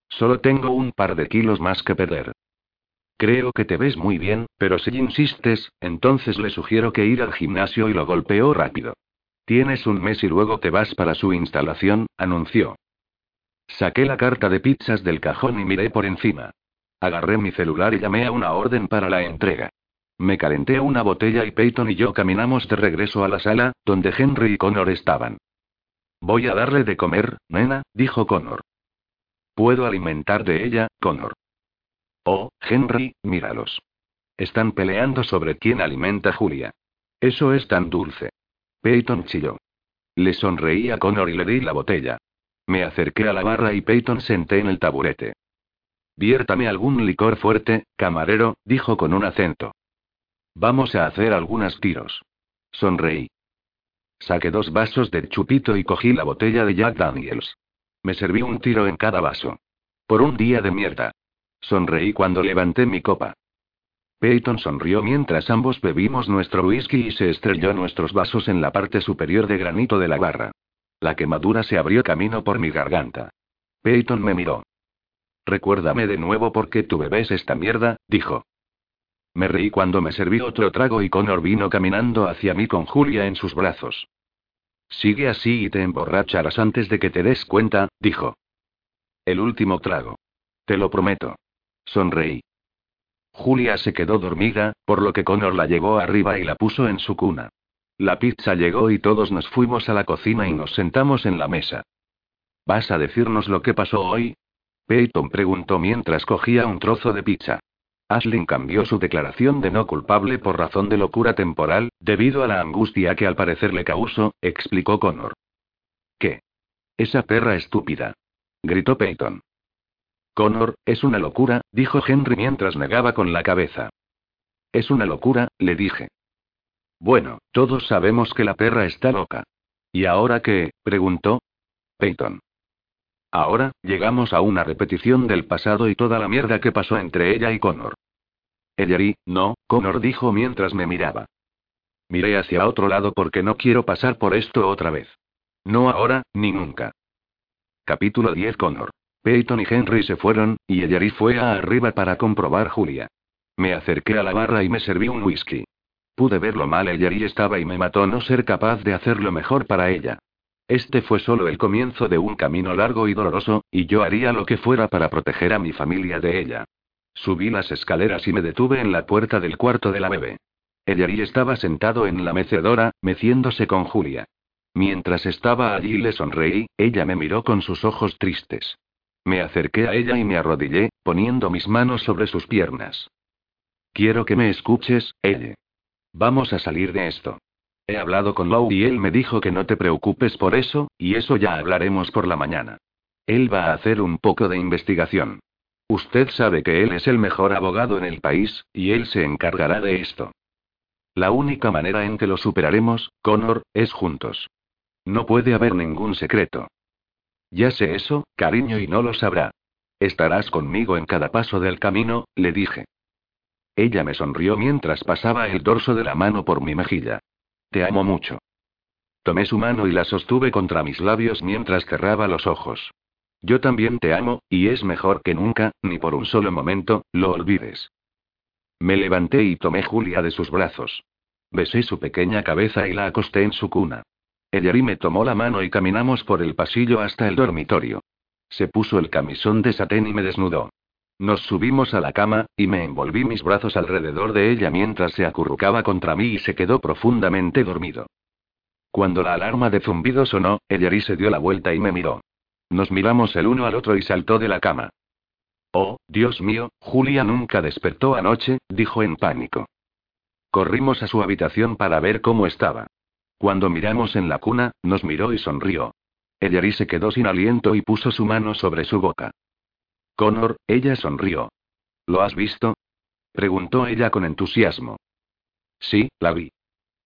Solo tengo un par de kilos más que perder. Creo que te ves muy bien, pero si insistes, entonces le sugiero que ir al gimnasio y lo golpeó rápido. Tienes un mes y luego te vas para su instalación, anunció. Saqué la carta de pizzas del cajón y miré por encima. Agarré mi celular y llamé a una orden para la entrega. Me calenté una botella y Peyton y yo caminamos de regreso a la sala, donde Henry y Connor estaban. Voy a darle de comer, nena, dijo Connor. Puedo alimentar de ella, Connor. Oh, Henry, míralos. Están peleando sobre quién alimenta Julia. Eso es tan dulce. Peyton chilló. Le sonreí a Connor y le di la botella. Me acerqué a la barra y Peyton senté en el taburete. Viértame algún licor fuerte, camarero, dijo con un acento. Vamos a hacer algunos tiros. Sonreí. Saqué dos vasos de chupito y cogí la botella de Jack Daniels. Me serví un tiro en cada vaso. Por un día de mierda. Sonreí cuando levanté mi copa. Peyton sonrió mientras ambos bebimos nuestro whisky y se estrelló nuestros vasos en la parte superior de granito de la barra. La quemadura se abrió camino por mi garganta. Peyton me miró. Recuérdame de nuevo por qué tú bebes esta mierda, dijo. Me reí cuando me serví otro trago y Connor vino caminando hacia mí con Julia en sus brazos. Sigue así y te emborracharás antes de que te des cuenta, dijo. El último trago. Te lo prometo. Sonreí. Julia se quedó dormida, por lo que Connor la llevó arriba y la puso en su cuna. La pizza llegó y todos nos fuimos a la cocina y nos sentamos en la mesa. ¿Vas a decirnos lo que pasó hoy? Peyton preguntó mientras cogía un trozo de pizza. Ashlyn cambió su declaración de no culpable por razón de locura temporal, debido a la angustia que al parecer le causó, explicó Connor. ¿Qué? Esa perra estúpida. Gritó Peyton. Connor, es una locura, dijo Henry mientras negaba con la cabeza. Es una locura, le dije. Bueno, todos sabemos que la perra está loca. ¿Y ahora qué? preguntó. Peyton. Ahora, llegamos a una repetición del pasado y toda la mierda que pasó entre ella y Connor. Ellery, no, Connor dijo mientras me miraba. Miré hacia otro lado porque no quiero pasar por esto otra vez. No ahora, ni nunca. Capítulo 10 Connor. Peyton y Henry se fueron, y Ellery fue a arriba para comprobar Julia. Me acerqué a la barra y me serví un whisky. Pude ver lo mal Ellery estaba y me mató no ser capaz de hacerlo mejor para ella. Este fue solo el comienzo de un camino largo y doloroso, y yo haría lo que fuera para proteger a mi familia de ella. Subí las escaleras y me detuve en la puerta del cuarto de la bebé. Ellery estaba sentado en la mecedora, meciéndose con Julia. Mientras estaba allí le sonreí, ella me miró con sus ojos tristes. Me acerqué a ella y me arrodillé, poniendo mis manos sobre sus piernas. Quiero que me escuches, ella. Vamos a salir de esto. He hablado con Lou y él me dijo que no te preocupes por eso, y eso ya hablaremos por la mañana. Él va a hacer un poco de investigación. Usted sabe que él es el mejor abogado en el país, y él se encargará de esto. La única manera en que lo superaremos, Connor, es juntos. No puede haber ningún secreto. Ya sé eso, cariño, y no lo sabrá. Estarás conmigo en cada paso del camino, le dije. Ella me sonrió mientras pasaba el dorso de la mano por mi mejilla. Te amo mucho. Tomé su mano y la sostuve contra mis labios mientras cerraba los ojos. Yo también te amo, y es mejor que nunca, ni por un solo momento, lo olvides. Me levanté y tomé Julia de sus brazos. Besé su pequeña cabeza y la acosté en su cuna. Ellery me tomó la mano y caminamos por el pasillo hasta el dormitorio. Se puso el camisón de satén y me desnudó. Nos subimos a la cama, y me envolví mis brazos alrededor de ella mientras se acurrucaba contra mí y se quedó profundamente dormido. Cuando la alarma de zumbido sonó, Ellery se dio la vuelta y me miró. Nos miramos el uno al otro y saltó de la cama. Oh, Dios mío, Julia nunca despertó anoche, dijo en pánico. Corrimos a su habitación para ver cómo estaba. Cuando miramos en la cuna, nos miró y sonrió. Ellery se quedó sin aliento y puso su mano sobre su boca. Connor, ella sonrió. ¿Lo has visto? preguntó ella con entusiasmo. Sí, la vi.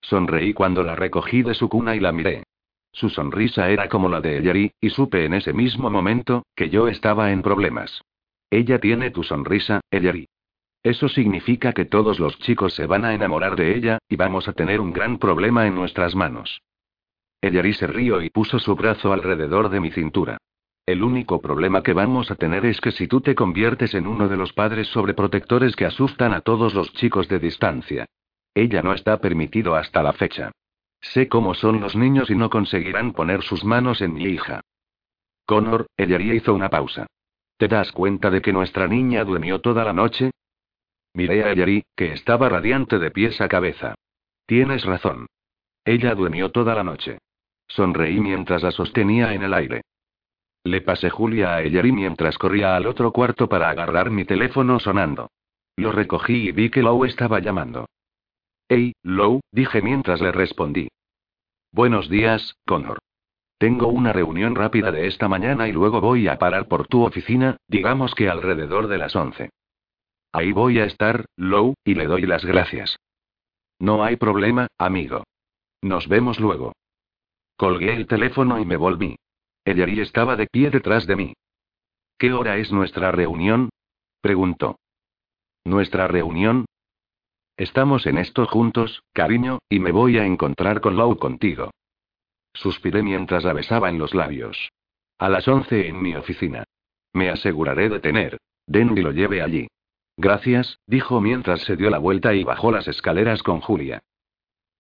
Sonreí cuando la recogí de su cuna y la miré. Su sonrisa era como la de Ellery, y supe en ese mismo momento, que yo estaba en problemas. Ella tiene tu sonrisa, Ellery. Eso significa que todos los chicos se van a enamorar de ella, y vamos a tener un gran problema en nuestras manos. Ellery se rió y puso su brazo alrededor de mi cintura. El único problema que vamos a tener es que si tú te conviertes en uno de los padres sobreprotectores que asustan a todos los chicos de distancia. Ella no está permitido hasta la fecha. Sé cómo son los niños y no conseguirán poner sus manos en mi hija. Connor, Ellery hizo una pausa. ¿Te das cuenta de que nuestra niña durmió toda la noche? Miré a Ellery, que estaba radiante de pies a cabeza. Tienes razón. Ella durmió toda la noche. Sonreí mientras la sostenía en el aire. Le pasé Julia a Ellery mientras corría al otro cuarto para agarrar mi teléfono sonando. Lo recogí y vi que Lou estaba llamando. Hey, Lou, dije mientras le respondí. Buenos días, Connor. Tengo una reunión rápida de esta mañana y luego voy a parar por tu oficina, digamos que alrededor de las once. Ahí voy a estar, Lou, y le doy las gracias. No hay problema, amigo. Nos vemos luego. Colgué el teléfono y me volví. Ellery estaba de pie detrás de mí. ¿Qué hora es nuestra reunión? preguntó. ¿Nuestra reunión? Estamos en esto juntos, cariño, y me voy a encontrar con Lou contigo. Suspiré mientras la besaba en los labios. A las once en mi oficina. Me aseguraré de tener. Den y lo lleve allí. Gracias, dijo mientras se dio la vuelta y bajó las escaleras con Julia.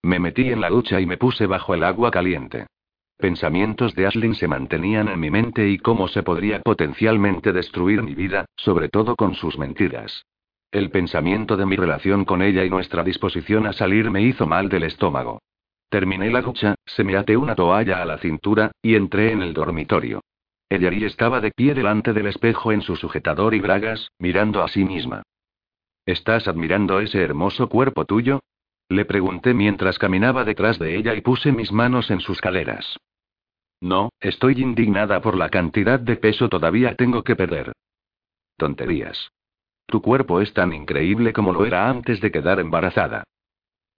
Me metí en la ducha y me puse bajo el agua caliente. Pensamientos de Ashlyn se mantenían en mi mente y cómo se podría potencialmente destruir mi vida, sobre todo con sus mentiras. El pensamiento de mi relación con ella y nuestra disposición a salir me hizo mal del estómago. Terminé la ducha, se me até una toalla a la cintura, y entré en el dormitorio. Ellery estaba de pie delante del espejo en su sujetador y bragas, mirando a sí misma. ¿Estás admirando ese hermoso cuerpo tuyo? Le pregunté mientras caminaba detrás de ella y puse mis manos en sus caleras. No, estoy indignada por la cantidad de peso todavía tengo que perder. Tonterías. Tu cuerpo es tan increíble como lo era antes de quedar embarazada.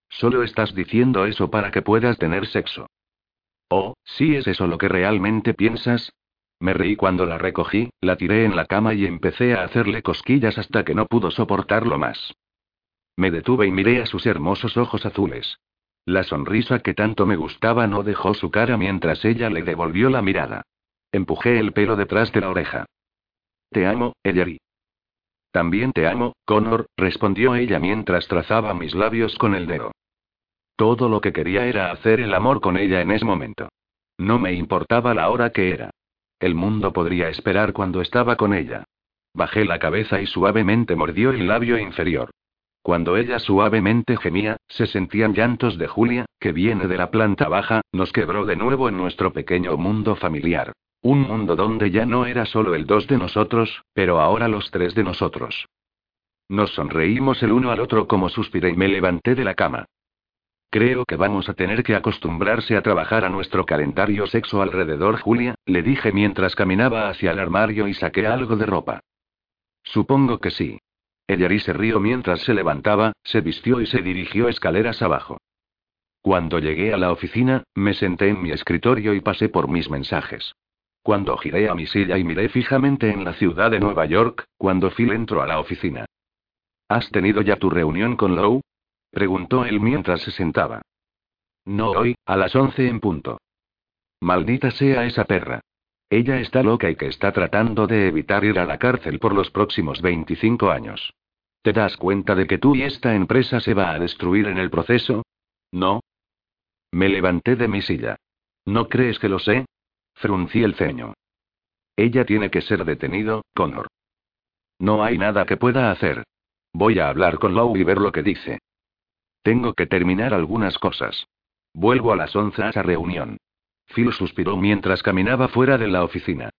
Solo estás diciendo eso para que puedas tener sexo. Oh, ¿sí es eso lo que realmente piensas? Me reí cuando la recogí, la tiré en la cama y empecé a hacerle cosquillas hasta que no pudo soportarlo más. Me detuve y miré a sus hermosos ojos azules. La sonrisa que tanto me gustaba no dejó su cara mientras ella le devolvió la mirada. Empujé el pelo detrás de la oreja. Te amo, Ellery. También te amo, Connor, respondió ella mientras trazaba mis labios con el dedo. Todo lo que quería era hacer el amor con ella en ese momento. No me importaba la hora que era. El mundo podría esperar cuando estaba con ella. Bajé la cabeza y suavemente mordió el labio inferior. Cuando ella suavemente gemía, se sentían llantos de Julia, que viene de la planta baja, nos quebró de nuevo en nuestro pequeño mundo familiar. Un mundo donde ya no era solo el dos de nosotros, pero ahora los tres de nosotros. Nos sonreímos el uno al otro como suspiré y me levanté de la cama. Creo que vamos a tener que acostumbrarse a trabajar a nuestro calendario sexo alrededor, Julia, le dije mientras caminaba hacia el armario y saqué algo de ropa. Supongo que sí. Ella se rió mientras se levantaba, se vistió y se dirigió escaleras abajo. Cuando llegué a la oficina, me senté en mi escritorio y pasé por mis mensajes. Cuando giré a mi silla y miré fijamente en la ciudad de Nueva York, cuando Phil entró a la oficina. ¿Has tenido ya tu reunión con Lowe? Preguntó él mientras se sentaba. No hoy, a las once en punto. Maldita sea esa perra. Ella está loca y que está tratando de evitar ir a la cárcel por los próximos 25 años. ¿Te das cuenta de que tú y esta empresa se va a destruir en el proceso? ¿No? Me levanté de mi silla. ¿No crees que lo sé? Fruncí el ceño. Ella tiene que ser detenido, Connor. No hay nada que pueda hacer. Voy a hablar con Lowe y ver lo que dice. Tengo que terminar algunas cosas. Vuelvo a las once a esa reunión. Phil suspiró mientras caminaba fuera de la oficina.